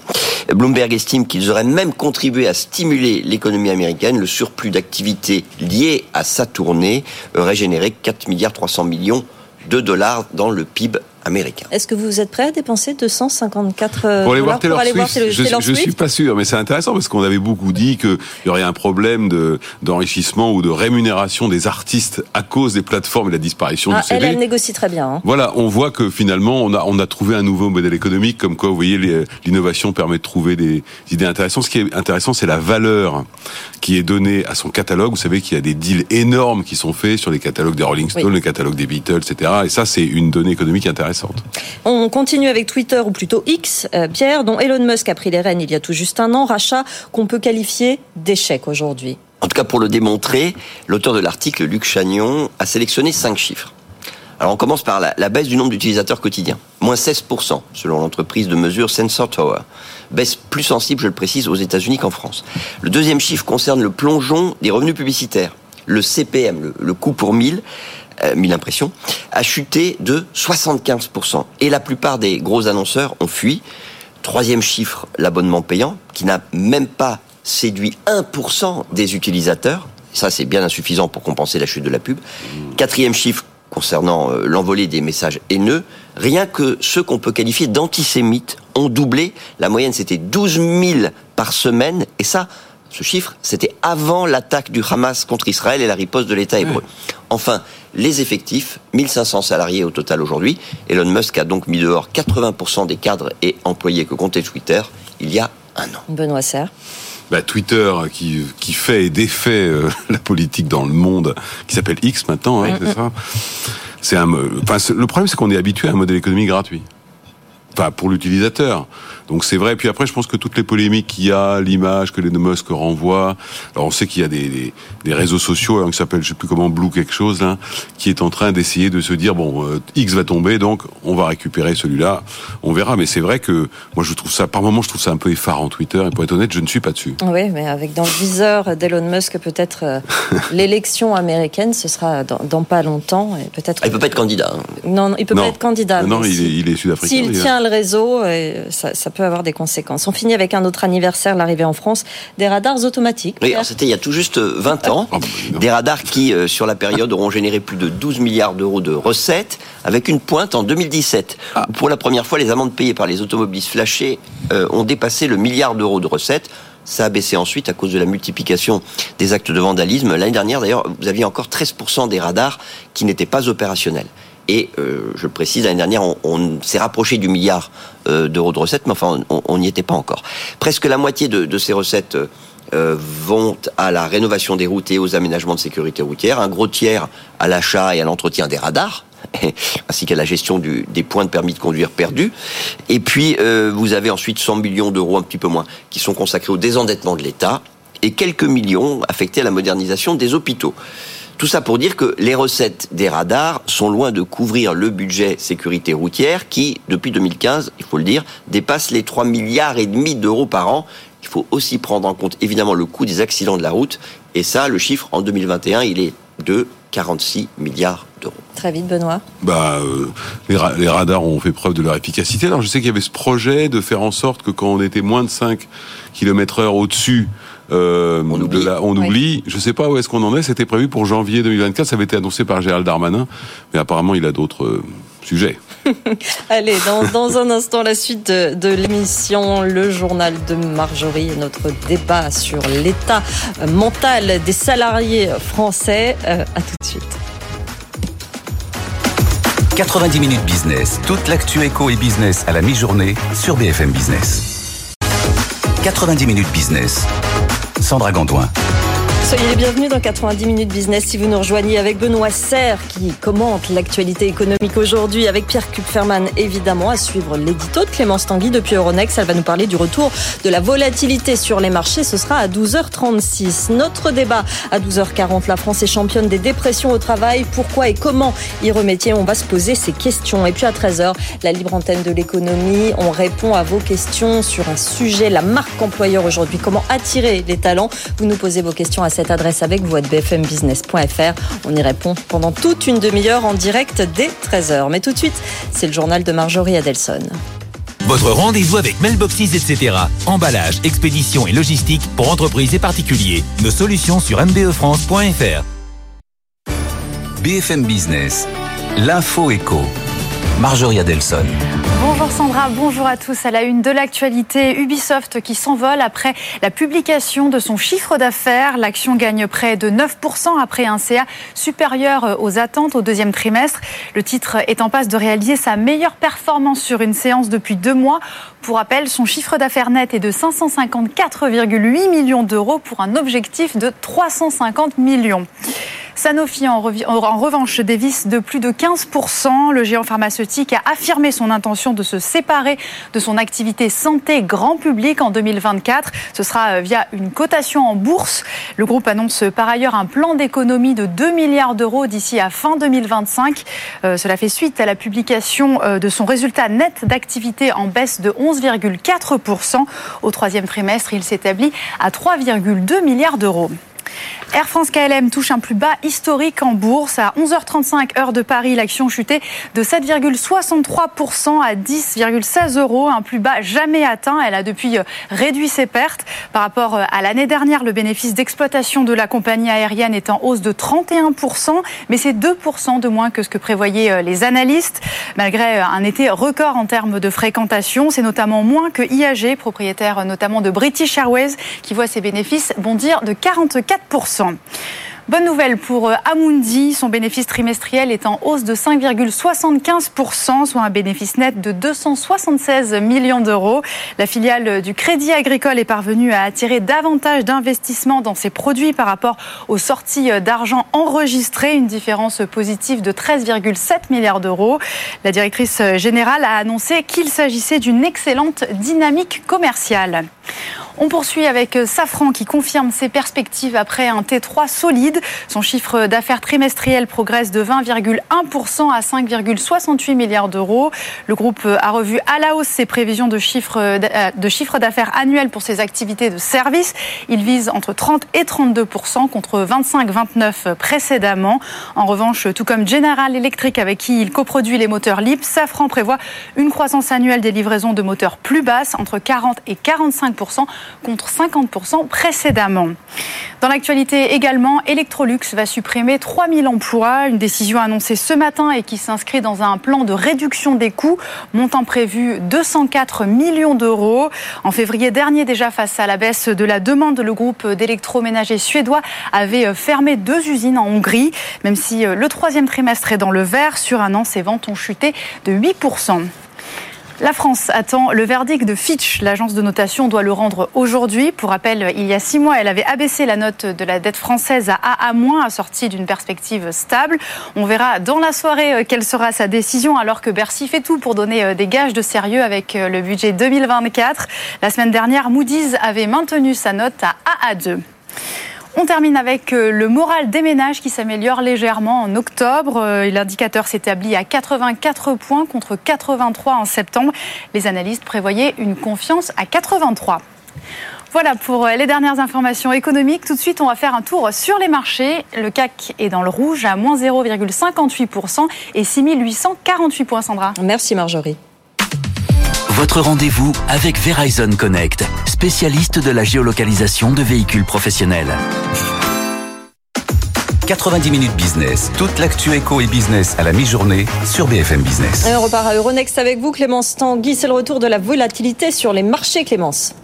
Bloomberg estime qu'ils auraient même contribué à stimuler l'économie américaine. Le surplus d'activité lié à sa tournée aurait généré 4 milliards 300 millions de dollars dans le PIB américain. Est-ce que vous êtes prêt à dépenser 254 euh, Pour aller voir Taylor aller Swift, voir Taylor, je, Taylor je suis Swift pas sûr, mais c'est intéressant parce qu'on avait beaucoup dit qu'il y aurait un problème de d'enrichissement ou de rémunération des artistes à cause des plateformes et de la disparition Ah, du CD. elle, elle négocie très bien. hein. Voilà, on voit que finalement, on a, on a trouvé un nouveau modèle économique, comme quoi, vous voyez, l'innovation permet de trouver des idées intéressantes. Ce qui est intéressant, c'est la valeur qui est donnée à son catalogue. Vous savez qu'il y a des deals énormes qui sont faits sur les catalogues des Rolling Stones, Oui. les catalogues des Beatles, etc. Et ça, c'est une donnée économique intéressante. On continue avec Twitter, ou plutôt X, euh, Pierre, dont Elon Musk a pris les rênes il y a tout juste un an, rachat qu'on peut qualifier d'échec aujourd'hui. En tout cas, pour le démontrer, l'auteur de l'article, Luc Chagnon, a sélectionné cinq chiffres. Alors, on commence par la, la baisse du nombre d'utilisateurs quotidiens. Moins 16%, selon l'entreprise de mesure Sensor Tower. Baisse plus sensible, je le précise, aux États-Unis qu'en France. Le deuxième chiffre concerne le plongeon des revenus publicitaires. Le CPM, le, le coût pour 1000, euh, 1000 impressions, a chuté de 75%. Et la plupart des gros annonceurs ont fui. Troisième chiffre, l'abonnement payant, qui n'a même pas séduit 1% des utilisateurs. Ça, c'est bien insuffisant pour compenser la chute de la pub. Quatrième chiffre, concernant euh, l'envolée des messages haineux, rien que ceux qu'on peut qualifier d'antisémites ont doublé. La moyenne, c'était 12 000 par semaine. Et ça, ce chiffre, c'était avant l'attaque du Hamas contre Israël et la riposte de l'État hébreu. Enfin, les effectifs, 1500 salariés au total aujourd'hui. Elon Musk a donc mis dehors 80% des cadres et employés que comptait Twitter il y a un an. Benoît Serre. Bah, Twitter qui, qui fait et défait euh, la politique dans le monde, qui s'appelle X maintenant, hein, c'est ça? C'est un, mo- enfin, c'est- le problème, c'est qu'on est habitué à un modèle économique gratuit. Enfin, pour l'utilisateur. Donc c'est vrai. Puis après, je pense que toutes les polémiques qu'il y a, l'image que les Musk renvoie. Alors on sait qu'il y a des, des, des réseaux sociaux hein, qui s'appellent, je sais plus comment, Blue quelque chose, là, qui est en train d'essayer de se dire bon, euh, X va tomber, donc on va récupérer celui-là. On verra. Mais c'est vrai que moi, je trouve ça, par moment, je trouve ça un peu effarant Twitter. Et pour être honnête, je ne suis pas dessus. Oui, mais avec dans le viseur d'Elon Musk, peut-être euh, l'élection américaine, ce sera dans, dans pas longtemps. Et peut-être. Ah, il peut pas être candidat. hein. Non, non, il peut Non. pas être candidat. non, il est, il est sud-africain. S'il hein. tient le réseau, euh, ça, ça peut avoir des conséquences. On finit avec un autre anniversaire, l'arrivée en France des radars automatiques. Oui, alors c'était il y a tout juste 20 ans. Ah, bah, donc. Des radars qui, euh, sur la période, auront généré plus de 12 milliards d'euros de recettes, avec une pointe en 2017. Ah. où Pour la première fois, les amendes payées par les automobilistes flashés euh, ont dépassé le milliard d'euros de recettes. Ça a baissé ensuite à cause de la multiplication des actes de vandalisme. L'année dernière, d'ailleurs, vous aviez encore 13% des radars qui n'étaient pas opérationnels. Et euh, je précise, l'année dernière, on, s'est rapproché du milliard euh, d'euros de recettes, mais enfin, on- n'y était pas encore. Presque la moitié de, ces recettes euh, vont à la rénovation des routes et aux aménagements de sécurité routière, un gros tiers à l'achat et à l'entretien des radars, ainsi qu'à la gestion des points de permis de conduire perdus. Et puis, vous avez ensuite 100 millions d'euros, un petit peu moins, qui sont consacrés au désendettement de l'État, et quelques millions affectés à la modernisation des hôpitaux. Tout ça pour dire que les recettes des radars sont loin de couvrir le budget sécurité routière qui, depuis 2015, il faut le dire, dépasse les 3 milliards et demi d'euros par an. Il faut aussi prendre en compte évidemment le coût des accidents de la route. Et ça, le chiffre en 2021, il est de 46 milliards d'euros. Très vite, Benoît. Bah, euh, les, ra- les radars ont fait preuve de leur efficacité. Alors, je sais qu'il y avait ce projet de faire en sorte que quand on était moins de 5 km heure au-dessus, euh, On oublie. la- on. Je sais pas où est-ce qu'on en est. C'était prévu pour janvier 2024. Ça avait été annoncé par Gérald Darmanin. Mais apparemment, il a d'autres euh, sujets. Allez, dans, dans un instant, la suite de, de l'émission, le journal de Marjorie, notre débat sur l'état mental des salariés français. Euh, à tout de suite. 90 minutes business. Toute l'actu éco et business à la mi-journée sur BFM Business. 90 minutes business. Sandra Gandoin. Soyez les bienvenus dans 90 minutes business si vous nous rejoignez avec Benoît Serre qui commente l'actualité économique aujourd'hui avec Pierre Kupferman évidemment à suivre l'édito de Clémence Tanguy depuis Euronext. Elle va nous parler du retour de la volatilité sur les marchés. Ce sera à 12h36. Notre débat à 12h40. La France est championne des dépressions au travail. Pourquoi et comment y remédier? On va se poser ces questions. Et puis à 13h, la libre antenne de l'économie. On répond à vos questions sur un sujet, la marque employeur aujourd'hui. Comment attirer les talents? Vous nous posez vos questions à cette adresse avec vous à bfmbusiness.fr. On y répond pendant toute une demi-heure en direct dès 13h. Mais tout de suite, c'est le journal de Marjorie Adelson. Votre rendez-vous avec Mailboxes, etc. Emballage, expédition et logistique pour entreprises et particuliers. Nos solutions sur mbefrance.fr. BFM Business. L'info éco. Marjorie Adelson. Bonjour Sandra, bonjour à tous. À la une de l'actualité, Ubisoft qui s'envole après la publication de son chiffre d'affaires. L'action gagne près de 9% après un CA supérieur aux attentes au deuxième trimestre. Le titre est en passe de réaliser sa meilleure performance sur une séance depuis deux mois. Pour rappel, son chiffre d'affaires net est de 554,8 millions d'euros pour un objectif de 350 millions. Sanofi, en, revanche, dévisse de plus de 15%. Le géant pharmaceutique a affirmé son intention de se séparer de son activité santé grand public en 2024. Ce sera euh, via une cotation en bourse. Le groupe annonce par ailleurs un plan d'économie de 2 milliards d'euros d'ici à fin 2025. Euh, cela fait suite à la publication euh, de son résultat net d'activité en baisse de 11,4%. Au troisième trimestre, il s'établit à 3,2 milliards d'euros. Air France KLM touche un plus bas historique en bourse. À 11h35 heure de Paris, l'action chutait de 7,63% à 10,16 euros, un plus bas jamais atteint. Elle a depuis euh, réduit ses pertes. Par rapport euh, à l'année dernière, le bénéfice d'exploitation de la compagnie aérienne est en hausse de 31%, mais c'est 2% de moins que ce que prévoyaient euh, les analystes. Malgré un été record en termes de fréquentation, c'est notamment moins que IAG, propriétaire notamment de British Airways, qui voit ses bénéfices bondir de 44%. Bonne nouvelle pour euh, Amundi, son bénéfice trimestriel est en hausse de 5,75%, soit un bénéfice net de 276 millions d'euros. La filiale du Crédit Agricole est parvenue à attirer davantage d'investissements dans ses produits par rapport aux sorties d'argent enregistrées, une différence positive de 13,7 milliards d'euros. La directrice générale a annoncé qu'il s'agissait d'une excellente dynamique commerciale. On poursuit avec Safran qui confirme ses perspectives après un T3 solide. Son chiffre d'affaires trimestriel progresse de 20,1% à 5,68 milliards d'euros. Le groupe a revu à la hausse ses prévisions de chiffre de chiffre d'affaires annuel pour ses activités de service. Il vise entre 30 et 32% contre 25-29 précédemment. En revanche, tout comme General Electric avec qui il coproduit les moteurs LIP, Safran prévoit une croissance annuelle des livraisons de moteurs plus basse, entre 40 et 45% contre 50% précédemment. Dans l'actualité également, Electrolux va supprimer 3000 emplois, une décision annoncée ce matin et qui s'inscrit dans un plan de réduction des coûts, montant prévu 204 millions d'euros. En février dernier, déjà face à la baisse de la demande, le groupe d'électroménager suédois avait fermé deux usines en Hongrie, même si le troisième trimestre est dans le vert. Sur un an, ses ventes ont chuté de 8%. La France attend le verdict de Fitch. L'agence de notation doit le rendre aujourd'hui. Pour rappel, il y a six mois, elle avait abaissé la note de la dette française à AA-, assortie d'une perspective stable. On verra dans la soirée euh, quelle sera sa décision, alors que Bercy fait tout pour donner euh, des gages de sérieux avec euh, le budget 2024. La semaine dernière, Moody's avait maintenu sa note à AA2. On termine avec euh, le moral des ménages qui s'améliore légèrement en octobre. Euh, l'indicateur s'établit à 84 points contre 83 en septembre. Les analystes prévoyaient une confiance à 83. Voilà pour euh, les dernières informations économiques. Tout de suite, on va faire un tour sur les marchés. Le CAC est dans le rouge à moins 0,58% et 6848 points, Sandra. Merci Marjorie. Votre rendez-vous avec Verizon Connect, spécialiste de la géolocalisation de véhicules professionnels. 90 minutes business, toute l'actu éco et business à la mi-journée sur BFM Business. Et on repart à Euronext avec vous, Clémence Tanguy. C'est le retour de la volatilité sur les marchés, Clémence.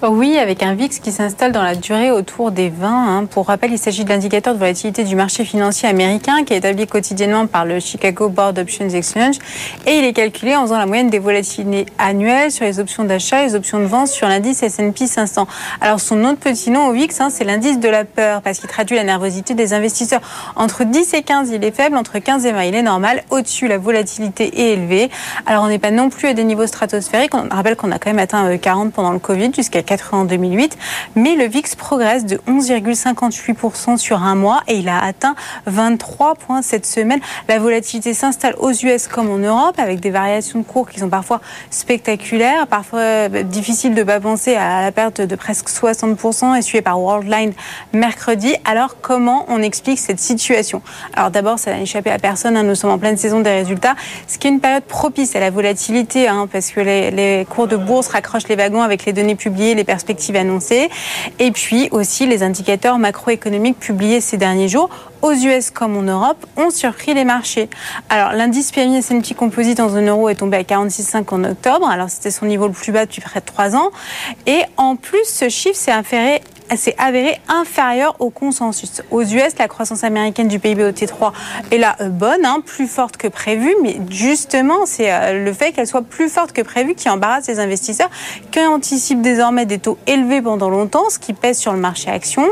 Oui, avec un VIX qui s'installe dans la durée autour des 20. Hein. Pour rappel, il s'agit de l'indicateur de volatilité du marché financier américain qui est établi quotidiennement par le Chicago Board Options Exchange et il est calculé en faisant la moyenne des volatilités annuelles sur les options d'achat et les options de vente sur l'indice S&P 500. Alors son autre petit nom au VIX, hein, c'est l'indice de la peur parce qu'il traduit la nervosité des investisseurs. Entre 10 et 15, il est faible, entre 15 et 20, il est normal. Au-dessus, la volatilité est élevée. Alors on n'est pas non plus à des niveaux stratosphériques. On rappelle qu'on a quand même atteint 40 euh, pendant le Covid jusqu'à en 2008, mais le VIX progresse de 11,58% sur un mois et il a atteint 23 points cette semaine. La volatilité s'installe aux US comme en Europe avec des variations de cours qui sont parfois spectaculaires, parfois euh, difficiles de penser à la perte de presque 60% essuyée par Worldline mercredi. Alors comment on explique cette situation? Alors d'abord, ça n'a échappé à personne, hein, nous sommes en pleine saison des résultats, ce qui est une période propice à la volatilité hein, parce que les cours de bourse raccrochent les wagons avec les données publiées les perspectives annoncées. Et puis aussi les indicateurs macroéconomiques publiés ces derniers jours aux US comme en Europe ont surpris les marchés. Alors l'indice PMI S&P Composite en zone euro est tombé à 46,5 en octobre. Alors c'était son niveau le plus bas depuis près de 3 ans. Et en plus, ce chiffre s'est avéré inférieur au consensus. Aux US, la croissance américaine du PIB au T3 est là euh, bonne, hein, plus forte que prévu, mais justement, c'est euh, le fait qu'elle soit plus forte que prévu qui embarrasse les investisseurs, qui anticipent désormais des taux élevés pendant longtemps, ce qui pèse sur le marché action.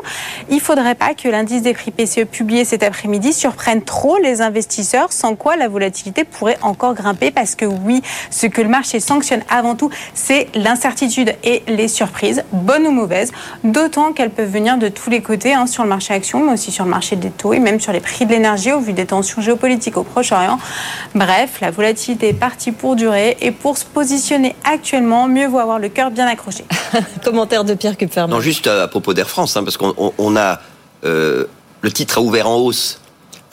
Il faudrait pas que l'indice des prix PCE publié cet après-midi surprenne trop les investisseurs, sans quoi la volatilité pourrait encore grimper, parce que oui, ce que le marché sanctionne avant tout, c'est l'incertitude et les surprises, bonnes ou mauvaises, d'autant qu'elles peuvent venir de tous les côtés, hein, sur le marché action, mais aussi sur le marché des taux et même sur les prix de l'énergie au vu des tensions géopolitiques au Proche-Orient. Bref, la volatilité est partie pour durer et pour se positionner actuellement, mieux vaut avoir le cœur bien accroché. Commentaire de Pierre Kupferman. Non, juste à propos d'Air France, hein, parce qu'on a euh, le titre a ouvert en hausse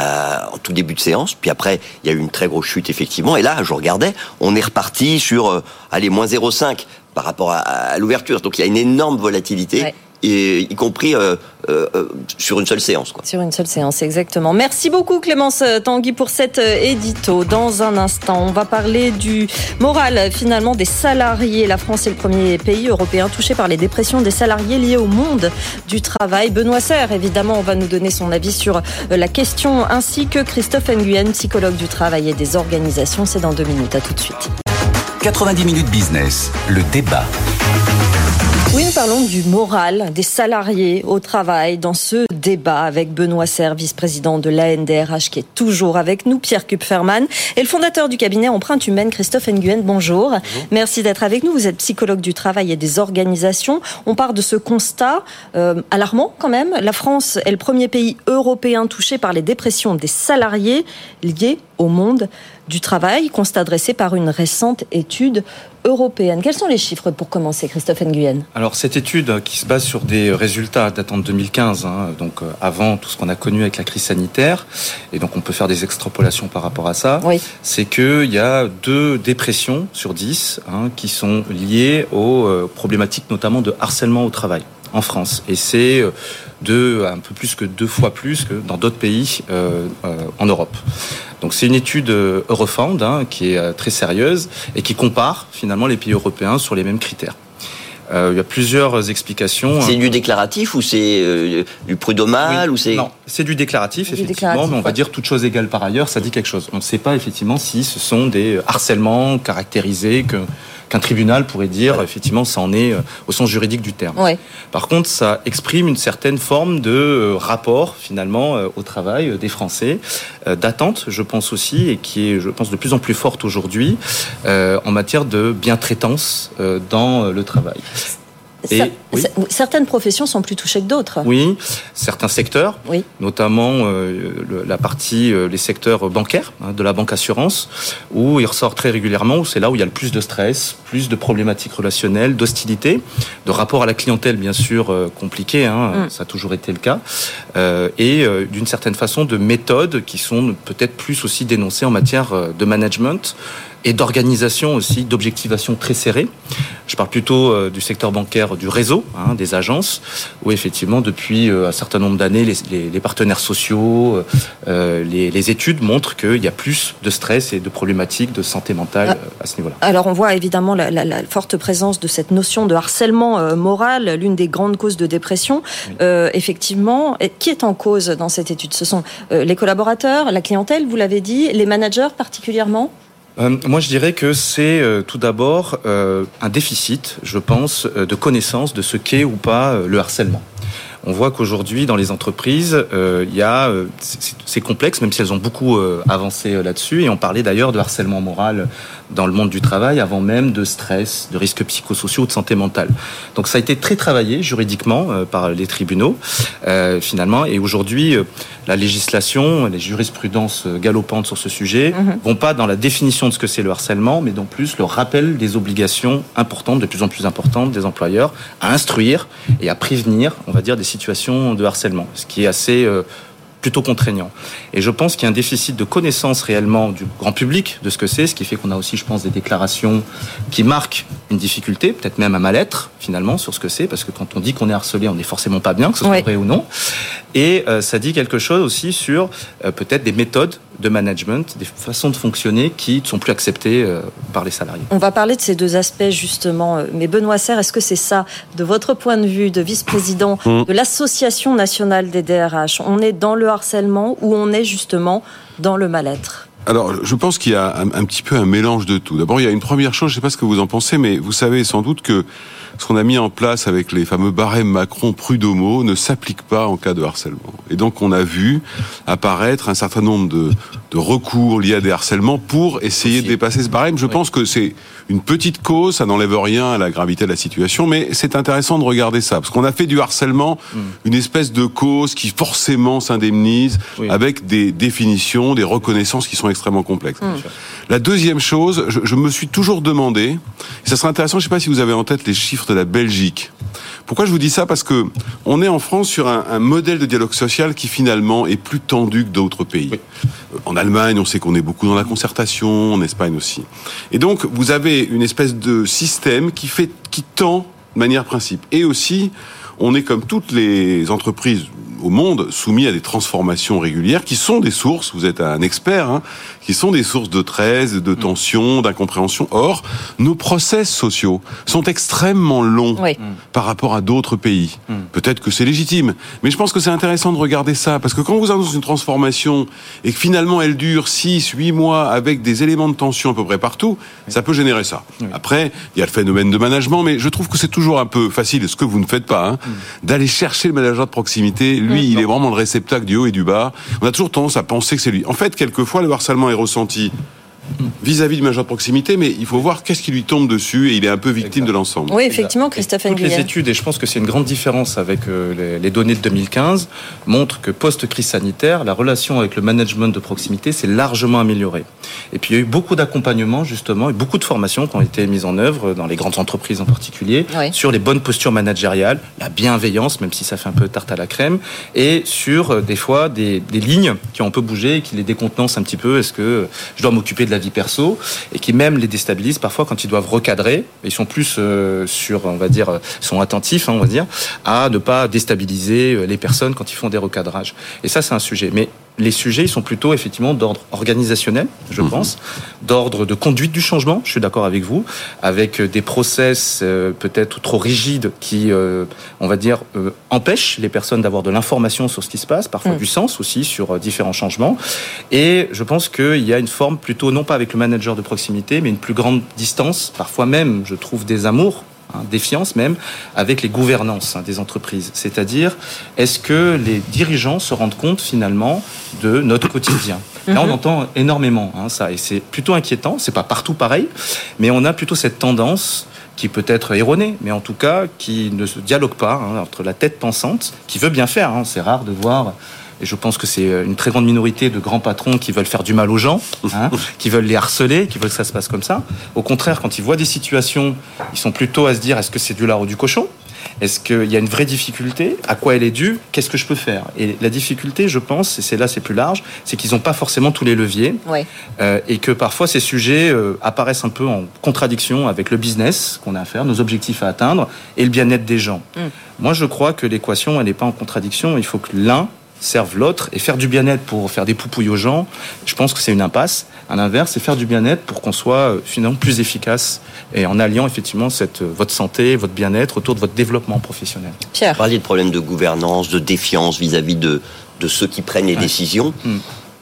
euh, en tout début de séance, puis après il y a eu une très grosse chute effectivement, et là je regardais, on est reparti sur euh, allez moins 0,5 par rapport à, l'ouverture, donc il y a une énorme volatilité et y compris euh, euh, euh, sur une seule séance. Quoi. Sur une seule séance, exactement. Merci beaucoup Clémence Tanguy pour cet édito. Dans un instant, on va parler du moral finalement des salariés. La France est le premier pays européen touché par les dépressions des salariés liées au monde du travail. Benoît Serre, évidemment, on va nous donner son avis sur la question, ainsi que Christophe Nguyen, psychologue du travail et des organisations. C'est dans deux minutes. À tout de suite. 90 minutes business, le débat. Oui, nous parlons du moral des salariés au travail dans ce débat avec Benoît Serre, vice-président de l'ANDRH qui est toujours avec nous, Pierre Kupferman et le fondateur du cabinet Empreinte Humaine, Christophe Nguyen. Bonjour. Merci d'être avec nous. Vous êtes psychologue du travail et des organisations. On part de ce constat euh, alarmant quand même. La France est le premier pays européen touché par les dépressions des salariés liées au monde du travail, constat dressé par une récente étude européenne. Quels sont les chiffres pour commencer, Christophe Nguyen? Alors cette étude qui se base sur des résultats datant de 2015, hein, donc euh, avant tout ce qu'on a connu avec la crise sanitaire, et donc on peut faire des extrapolations par rapport à ça, oui. c'est qu'il y a deux dépressions sur dix hein, qui sont liées aux euh, problématiques notamment de harcèlement au travail en France. Et c'est euh, deux, un peu plus que deux fois plus que dans d'autres pays euh, euh, en Europe. Donc c'est une étude Eurofound hein, qui est très sérieuse et qui compare finalement les pays européens sur les mêmes critères. il y a plusieurs explications. C'est du déclaratif ou c'est du prud'homal ou c'est Non, c'est du déclaratif effectivement, mais on va dire toute chose égale par ailleurs, ça dit quelque chose. On ne sait pas effectivement si ce sont des harcèlements caractérisés que qu'un tribunal pourrait dire, effectivement, ça en est euh, au sens juridique du terme. Par contre, ça exprime une certaine forme de euh, rapport, finalement, euh, au travail des Français, d'attente, je pense aussi, et qui est, je pense, de plus en plus forte aujourd'hui en matière de bien-traitance dans le travail. Certaines professions sont plus touchées que d'autres. Oui, certains secteurs, oui. notamment euh, la partie, euh, les secteurs bancaires, hein, de la banque assurance, où il ressort très régulièrement, où c'est là où il y a le plus de stress, plus de problématiques relationnelles, d'hostilité, de rapport à la clientèle, bien sûr, euh, compliqué, hein, mm. ça a toujours été le cas, et d'une certaine façon de méthodes qui sont peut-être plus aussi dénoncées en matière de management et d'organisation aussi, d'objectivation très serrée. Je parle plutôt euh, du secteur bancaire, du réseau, hein, des agences, où effectivement, depuis euh, un certain nombre d'années, les, partenaires sociaux, euh, les, études montrent qu'il y a plus de stress et de problématiques de santé mentale ah. à ce niveau-là. Alors, on voit évidemment la, forte présence de cette notion de harcèlement moral, l'une des grandes causes de dépression. effectivement, qui est en cause dans cette étude? Ce sont les collaborateurs, la clientèle, vous l'avez dit, les managers particulièrement? Euh, moi, je dirais que c'est euh, tout d'abord euh, un déficit, je pense, de connaissance de ce qu'est ou pas le harcèlement. On voit qu'aujourd'hui, dans les entreprises, il y a c'est complexe, même si elles ont beaucoup avancé là-dessus. Et on parlait d'ailleurs de harcèlement moral dans le monde du travail avant même de stress, de risques psychosociaux ou de santé mentale. Donc ça a été très travaillé juridiquement euh, par les tribunaux euh, finalement et aujourd'hui euh, la législation, les jurisprudences galopantes sur ce sujet mhm. vont pas dans la définition de ce que c'est le harcèlement mais dans plus le rappel des obligations importantes, de plus en plus importantes des employeurs à instruire et à prévenir, on va dire, des situations de harcèlement, ce qui est assez plutôt contraignant. Et je pense qu'il y a un déficit de connaissance réellement du grand public de ce que c'est, ce qui fait qu'on a aussi, je pense, des déclarations qui marquent une difficulté, peut-être même un mal-être finalement sur ce que c'est, parce que quand on dit qu'on est harcelé, on n'est forcément pas bien, que ce soit vrai ou non. Et euh, ça dit quelque chose aussi sur euh, peut-être des méthodes de management, des façons de fonctionner qui ne sont plus acceptées euh, par les salariés. On va parler de ces deux aspects justement. Mais Benoît Serre, est-ce que c'est ça, de votre point de vue de vice-président mmh. de l'Association nationale des DRH On est dans le harcèlement ou on est justement dans le mal-être? Alors, je pense qu'il y a un, un, petit peu un mélange de tout. D'abord, il y a une première chose, je ne sais pas ce que vous en pensez, mais vous savez sans doute que ce qu'on a mis en place avec les fameux barèmes Macron-Prud'homo ne s'applique pas en cas de harcèlement. Et donc on a vu apparaître un certain nombre de, de recours liés à des harcèlements pour essayer de dépasser ce barème. Je pense que c'est une petite cause, ça n'enlève rien à la gravité de la situation, mais c'est intéressant de regarder ça, parce qu'on a fait du harcèlement hmm. une espèce de cause qui forcément s'indemnise avec des définitions, des reconnaissances qui sont extrêmement complexes. Hmm. La deuxième chose, je, je, me suis toujours demandé, et ça serait intéressant, je ne sais pas si vous avez en tête les chiffres de la Belgique. Pourquoi je vous dis ça? Parce que on est en France sur un, un, modèle de dialogue social qui finalement est plus tendu que d'autres pays. En Allemagne, on sait qu'on est beaucoup dans la concertation, en Espagne aussi. Et donc, vous avez une espèce de système qui fait, qui tend de manière principe. Et aussi, on est comme toutes les entreprises au monde soumis à des transformations régulières qui sont des sources, vous êtes un expert, hein, qui sont des sources de tresse, de tension, d'incompréhension. Or, nos process sociaux sont extrêmement longs par rapport à d'autres pays. Mm. Peut-être que c'est légitime, mais je pense que c'est intéressant de regarder ça, parce que quand vous annoncez une transformation et que finalement elle dure 6, 8 mois avec des éléments de tension à peu près partout, ça peut générer ça. Après, il y a le phénomène de management, mais je trouve que c'est toujours un peu facile, ce que vous ne faites pas, hein, mm. d'aller chercher le manager de proximité. Lui, il est vraiment le réceptacle du haut et du bas. On a toujours tendance à penser que c'est lui. En fait, quelquefois, le harcèlement ressenti vis-à-vis du majeur de proximité, mais il faut voir qu'est-ce qui lui tombe dessus et il est un peu victime de l'ensemble. Oui, effectivement, Christophe Toutes les études, et je pense que c'est une grande différence avec euh, les, données de 2015, montrent que post-crise sanitaire, la relation avec le management de proximité s'est largement améliorée. Et puis il y a eu beaucoup d'accompagnement justement et beaucoup de formations qui ont été mises en œuvre dans les grandes entreprises en particulier sur les bonnes postures managériales, la bienveillance, même si ça fait un peu tarte à la crème, et sur euh, des fois des, des lignes qui ont un peu bougé et qui les décontenancent un petit peu. Est-ce que je dois m'occuper de la vie perso et qui même les déstabilisent parfois quand ils doivent recadrer. Ils sont plus euh, sur, on va dire, euh, sont attentifs, hein, on va dire, à ne pas déstabiliser euh, les personnes quand ils font des recadrages. Et ça, c'est un sujet. Mais les sujets ils sont plutôt effectivement d'ordre organisationnel, je mhm. pense, d'ordre de conduite du changement. Je suis d'accord avec vous, avec des process euh, peut-être trop rigides qui, euh, on va dire, euh, empêchent les personnes d'avoir de l'information sur ce qui se passe, parfois mm. du sens aussi sur différents changements. Et je pense qu'il y a une forme plutôt non pas avec le manager de proximité, mais une plus grande distance, parfois même, je trouve, des amours Hein, défiance même, avec les gouvernances hein, des entreprises. C'est-à-dire, est-ce que les dirigeants se rendent compte finalement de notre quotidien? Là, on mhm. entend énormément hein, ça, et c'est plutôt inquiétant. C'est pas partout pareil, mais on a plutôt cette tendance qui peut être erronée, mais en tout cas qui ne se dialogue pas entre la tête pensante, qui veut bien faire. c'est rare de voir et je pense que c'est euh, une très grande minorité de grands patrons qui veulent faire du mal aux gens, hein, qui veulent les harceler, qui veulent que ça se passe comme ça. Au contraire, quand ils voient des situations, ils sont plutôt à se dire est-ce que c'est du lard ou du cochon? Est-ce qu'il y a une vraie difficulté? À quoi elle est due? Qu'est-ce que je peux faire? Et la difficulté, je pense, et c'est là c'est plus large, c'est qu'ils n'ont pas forcément tous les leviers euh, et que parfois ces sujets euh, apparaissent un peu en contradiction avec le business qu'on a à faire, nos objectifs à atteindre et le bien-être des gens. Mm. Moi, je crois que l'équation, elle n'est pas en contradiction. Il faut que l'un servent l'autre et faire du bien-être pour faire des poupouilles aux gens, je pense que c'est une impasse. À l'inverse, c'est faire du bien-être pour qu'on soit euh, finalement plus efficace et en alliant effectivement cette, euh, votre santé, votre bien-être autour de votre développement professionnel. Pierre. Vous parliez de problèmes de gouvernance, de défiance vis-à-vis de, de ceux qui prennent les décisions. Hmm.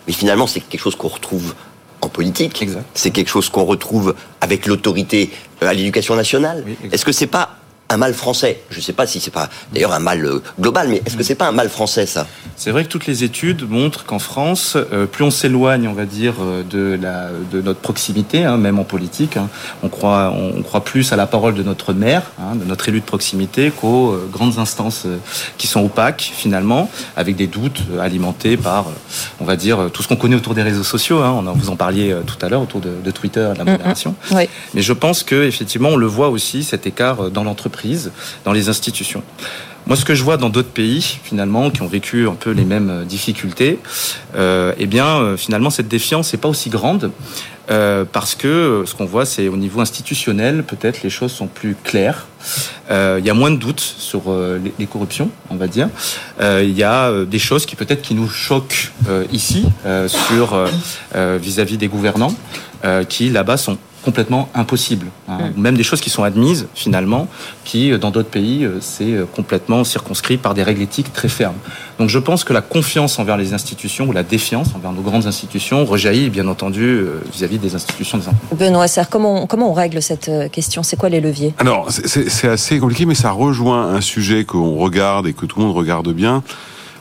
Mais finalement, c'est quelque chose qu'on retrouve en politique. C'est quelque chose qu'on retrouve avec l'autorité euh, à l'éducation nationale. Est-ce que c'est pas un mal français. Je ne sais pas si c'est pas d'ailleurs un mal euh, global, mais est-ce que c'est pas un mal français ça? C'est vrai que toutes les études montrent qu'en France, euh, plus on s'éloigne, on va dire, euh, de, la, de notre proximité, hein, même en politique, hein, on, croit, on, croit plus à la parole de notre maire, hein, de notre élu de proximité, qu'aux grandes instances qui sont opaques finalement, avec des doutes alimentés par, on va dire, tout ce qu'on connaît autour des réseaux sociaux. on en, vous en parliez tout à l'heure autour de, Twitter, de la mm, mm. modération. Mais je pense que effectivement, on le voit aussi cet écart dans l'entreprise dans les institutions. Moi, ce que je vois dans d'autres pays, finalement, qui ont vécu un peu les mêmes euh, difficultés, euh, eh bien, euh, finalement, cette défiance n'est pas aussi grande. Euh, parce que ce qu'on voit, c'est au niveau institutionnel, peut-être les choses sont plus claires. Il y a moins de doutes sur les, corruptions, on va dire. Il y a des choses qui peut-être qui nous choquent ici sur vis-à-vis -vis des gouvernants, qui là-bas sont complètement impossible. Hein. Mm. Même des choses qui sont admises, finalement, qui, euh, dans d'autres pays, euh, c'est euh, complètement circonscrit par des règles éthiques très fermes. Donc je pense que la confiance envers les institutions, ou la défiance envers nos grandes institutions, rejaillit, bien entendu, vis-à-vis des institutions des entreprises. Benoît Serre, comment, comment on règle cette question? C'est quoi les leviers? Alors, c'est assez compliqué, mais ça rejoint un sujet qu'on regarde et que tout le monde regarde bien.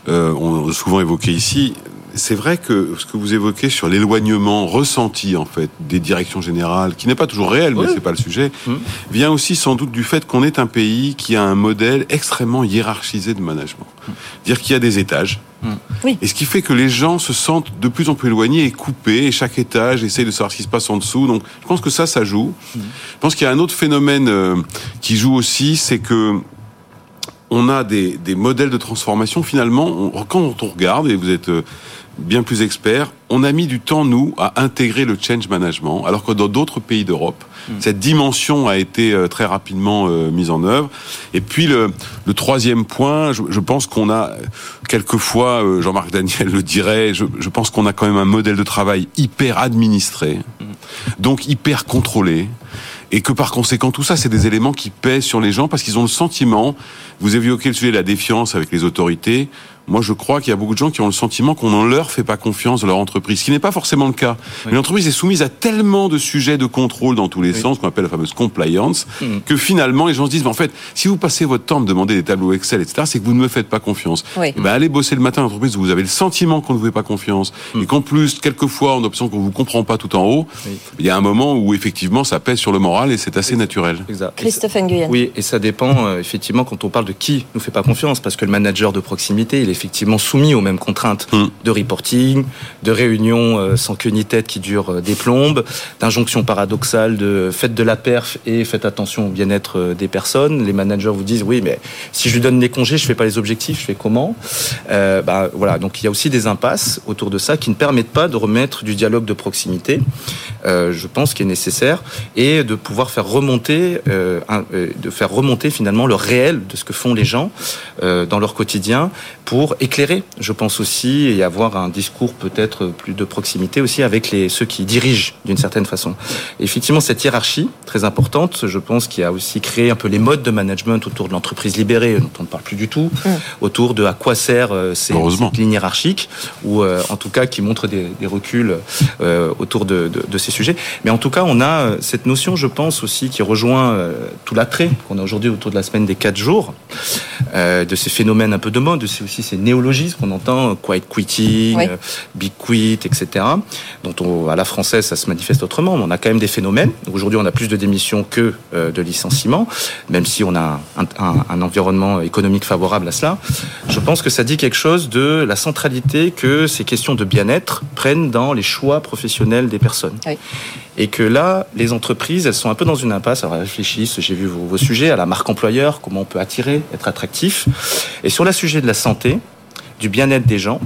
Euh, on a souvent évoqué ici, c'est vrai que ce que vous évoquez sur l'éloignement ressenti en fait des directions générales, qui n'est pas toujours réel, mais c'est pas le sujet, mmh. vient aussi sans doute du fait qu'on est un pays qui a un modèle extrêmement hiérarchisé de management. Mmh. Dire qu'il y a des étages. Mmh. Oui. Et ce qui fait que les gens se sentent de plus en plus éloignés et coupés, et chaque étage essaye de savoir ce qui se passe en dessous. Donc, je pense que ça, ça joue. Je pense qu'il y a un autre phénomène euh, qui joue aussi, c'est que on a des, des, modèles de transformation. Finalement, on, quand on regarde, et vous êtes euh, bien plus experts, on a mis du temps, nous, à intégrer le change management, alors que dans d'autres pays d'Europe, hmm. cette dimension a été euh, très rapidement euh, mise en œuvre. Et puis le, le troisième point, je, je pense qu'on a, quelquefois, euh, Jean-Marc Daniel le dirait, je, je pense qu'on a quand même un modèle de travail hyper administré, hmm. donc hyper contrôlé et que par conséquent tout ça c'est des éléments qui pèsent sur les gens parce qu'ils ont le sentiment vous évoquez le sujet de la défiance avec les autorités moi, je crois qu'il y a beaucoup de gens qui ont le sentiment qu'on ne leur fait pas confiance dans leur entreprise, ce qui n'est pas forcément le cas. Mais l'entreprise est soumise à tellement de sujets de contrôle dans tous les sens, qu'on appelle la fameuse compliance, mm. que finalement, les gens se disent, mais en fait, si vous passez votre temps à me demander des tableaux Excel, etc., c'est que vous ne me faites pas confiance. Et eh ben, allez bosser le matin dans l'entreprise où vous avez le sentiment qu'on ne vous fait pas confiance, mm. et qu'en plus, quelquefois, on a l'impression qu'on vous comprend pas tout en haut. Il y a un moment où, effectivement, ça pèse sur le moral et c'est assez naturel. Exact. Christophe Nguyen. Oui, et ça dépend, euh, effectivement, quand on parle de qui nous fait pas confiance, parce que le manager de proximité, il est effectivement soumis aux mêmes contraintes mm. de reporting, de réunions euh, sans queue ni tête qui durent euh, des plombes, d'injonctions paradoxales de faites de la perf et faites attention au bien-être euh, des personnes. Les managers vous disent oui, mais si je lui donne des congés, je fais pas les objectifs, je fais comment? Euh, bah, Voilà, donc il y a aussi des impasses autour de ça qui ne permettent pas de remettre du dialogue de proximité. Euh, je pense qu'il est nécessaire et de pouvoir faire remonter, euh, de faire remonter finalement le réel de ce que font les gens dans leur quotidien pour éclairer, je pense aussi, et avoir un discours peut-être plus de proximité aussi avec les, ceux qui dirigent d'une certaine façon. Et effectivement, cette hiérarchie très importante, je pense, qui a aussi créé un peu les modes de management autour de l'entreprise libérée, dont on ne parle plus du tout, mm. autour de à quoi sert euh, ces, cette ligne hiérarchique, ou euh, en tout cas qui montre des, des reculs euh, autour de, de, de, ces sujets. Mais en tout cas, on a cette notion, je pense aussi, qui rejoint tout l'attrait qu'on a aujourd'hui autour de la semaine des quatre jours, de ces phénomènes un peu de mode, c'est aussi ces néologismes qu'on entend, quiet quitting, oui. big quit, etc., dont on, à la française, ça se manifeste autrement, mais on a quand même des phénomènes. Aujourd'hui, on a plus de démissions que euh, de licenciements, même si on a un, un, un, environnement économique favorable à cela. Je pense que ça dit quelque chose de la centralité que ces questions de bien-être prennent dans les choix professionnels des personnes. Oui. Et que là, les entreprises, elles sont un peu dans une impasse. Alors, réfléchissent, j'ai vu vos, sujets, à la marque employeur, comment on peut attirer, être attractif. Et sur le sujet de la santé, du bien-être des gens,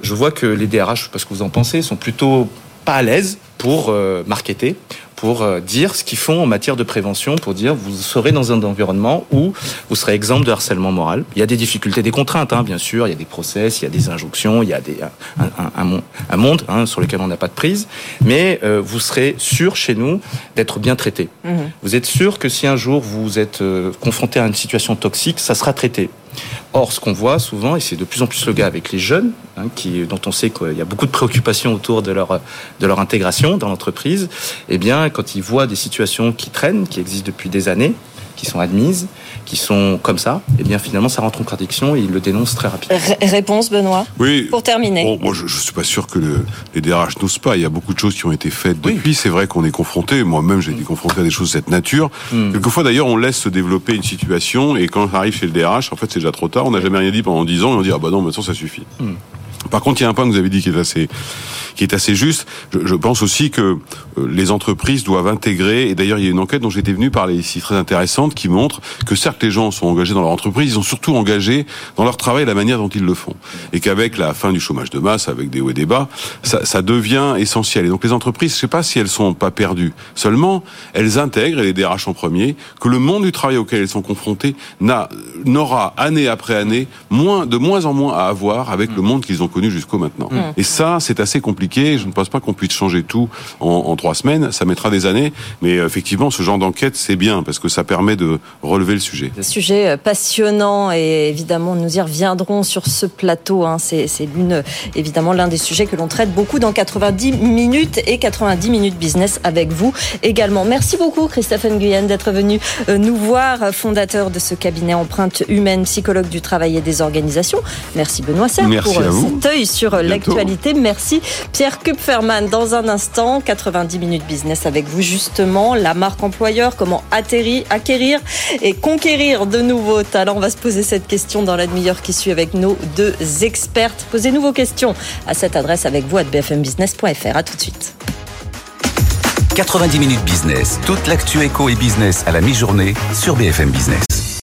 je vois que les DRH, je sais pas ce que vous en pensez, sont plutôt pas à l'aise pour euh, marketer, pour euh, dire ce qu'ils font en matière de prévention, pour dire vous serez dans un environnement où vous serez exempt de harcèlement moral. Il y a des difficultés, des contraintes, hein, bien sûr, il y a des process, il y a des injonctions, il y a des, un, un, un, un monde hein, sur lequel on n'a pas de prise, mais euh, vous serez sûr chez nous d'être bien traité. Mmh. Vous êtes sûr que si un jour vous êtes euh, confronté à une situation toxique, ça sera traité. Or, ce qu'on voit souvent, et c'est de plus en plus le cas avec les jeunes, hein, dont on sait qu'il y a beaucoup de préoccupations autour de leur, de leur intégration dans l'entreprise, eh bien, quand ils voient des situations qui traînent, qui existent depuis des années, qui sont admises, qui sont comme ça, et eh bien finalement ça rentre en contradiction et ils le dénoncent très rapidement. réponse Benoît Oui. Pour terminer. Bon, moi je, ne suis pas sûr que le, les DRH n'osent pas. Il y a beaucoup de choses qui ont été faites depuis. Oui. C'est vrai qu'on est confronté. Moi-même j'ai été confronté à des choses de cette nature. Mm. Quelquefois d'ailleurs on laisse se développer une situation et quand ça arrive chez le DRH, en fait c'est déjà trop tard. On n'a jamais rien dit pendant 10 ans et on dit ah bah non maintenant ça suffit. Mm. Par contre, il y a un point que vous avez dit qui est assez, qui est assez juste. Je, je pense aussi que euh, les entreprises doivent intégrer, et d'ailleurs il y a une enquête dont j'étais venu parler ici très intéressante qui montre que certes les gens sont engagés dans leur entreprise, ils sont surtout engagés dans leur travail et la manière dont ils le font. Et qu'avec la fin du chômage de masse, avec des hauts et des bas, ça, ça devient essentiel. Et donc les entreprises, je sais pas si elles sont pas perdues. Seulement, elles intègrent, et les DRH en premier, que le monde du travail auquel elles sont confrontées n'a, n'aura année après année moins, de moins en moins à avoir avec le monde qu'ils ont connu jusqu'au maintenant. Mm. Et ça, c'est assez compliqué. Je ne pense pas qu'on puisse changer tout en, en trois semaines. Ça mettra des années. Mais euh, effectivement, ce genre d'enquête, c'est bien parce que ça permet de relever le sujet. Sujet euh, passionnant et évidemment nous y reviendrons sur ce plateau. hein. C'est l'une évidemment l'un des sujets que l'on traite beaucoup dans 90 minutes et 90 minutes business avec vous également. Merci beaucoup Christophe Nguyen d'être venu euh, nous voir, fondateur de ce cabinet empreinte humaine, psychologue du travail et des organisations. Merci Benoît Serre pour cet œil sur l'actualité. Merci Pierre Kupferman. Dans un instant, 90 minutes business avec vous justement, la marque employeur, comment atterrir, acquérir et conquérir de nouveaux talents. On va se poser cette question dans la demi-heure qui suit avec nos deux expertes. Posez-nous vos questions à cette adresse avec vous à bfmbusiness.fr. À tout de suite. 90 minutes business, toute l'actu éco et business à la mi-journée sur BFM Business.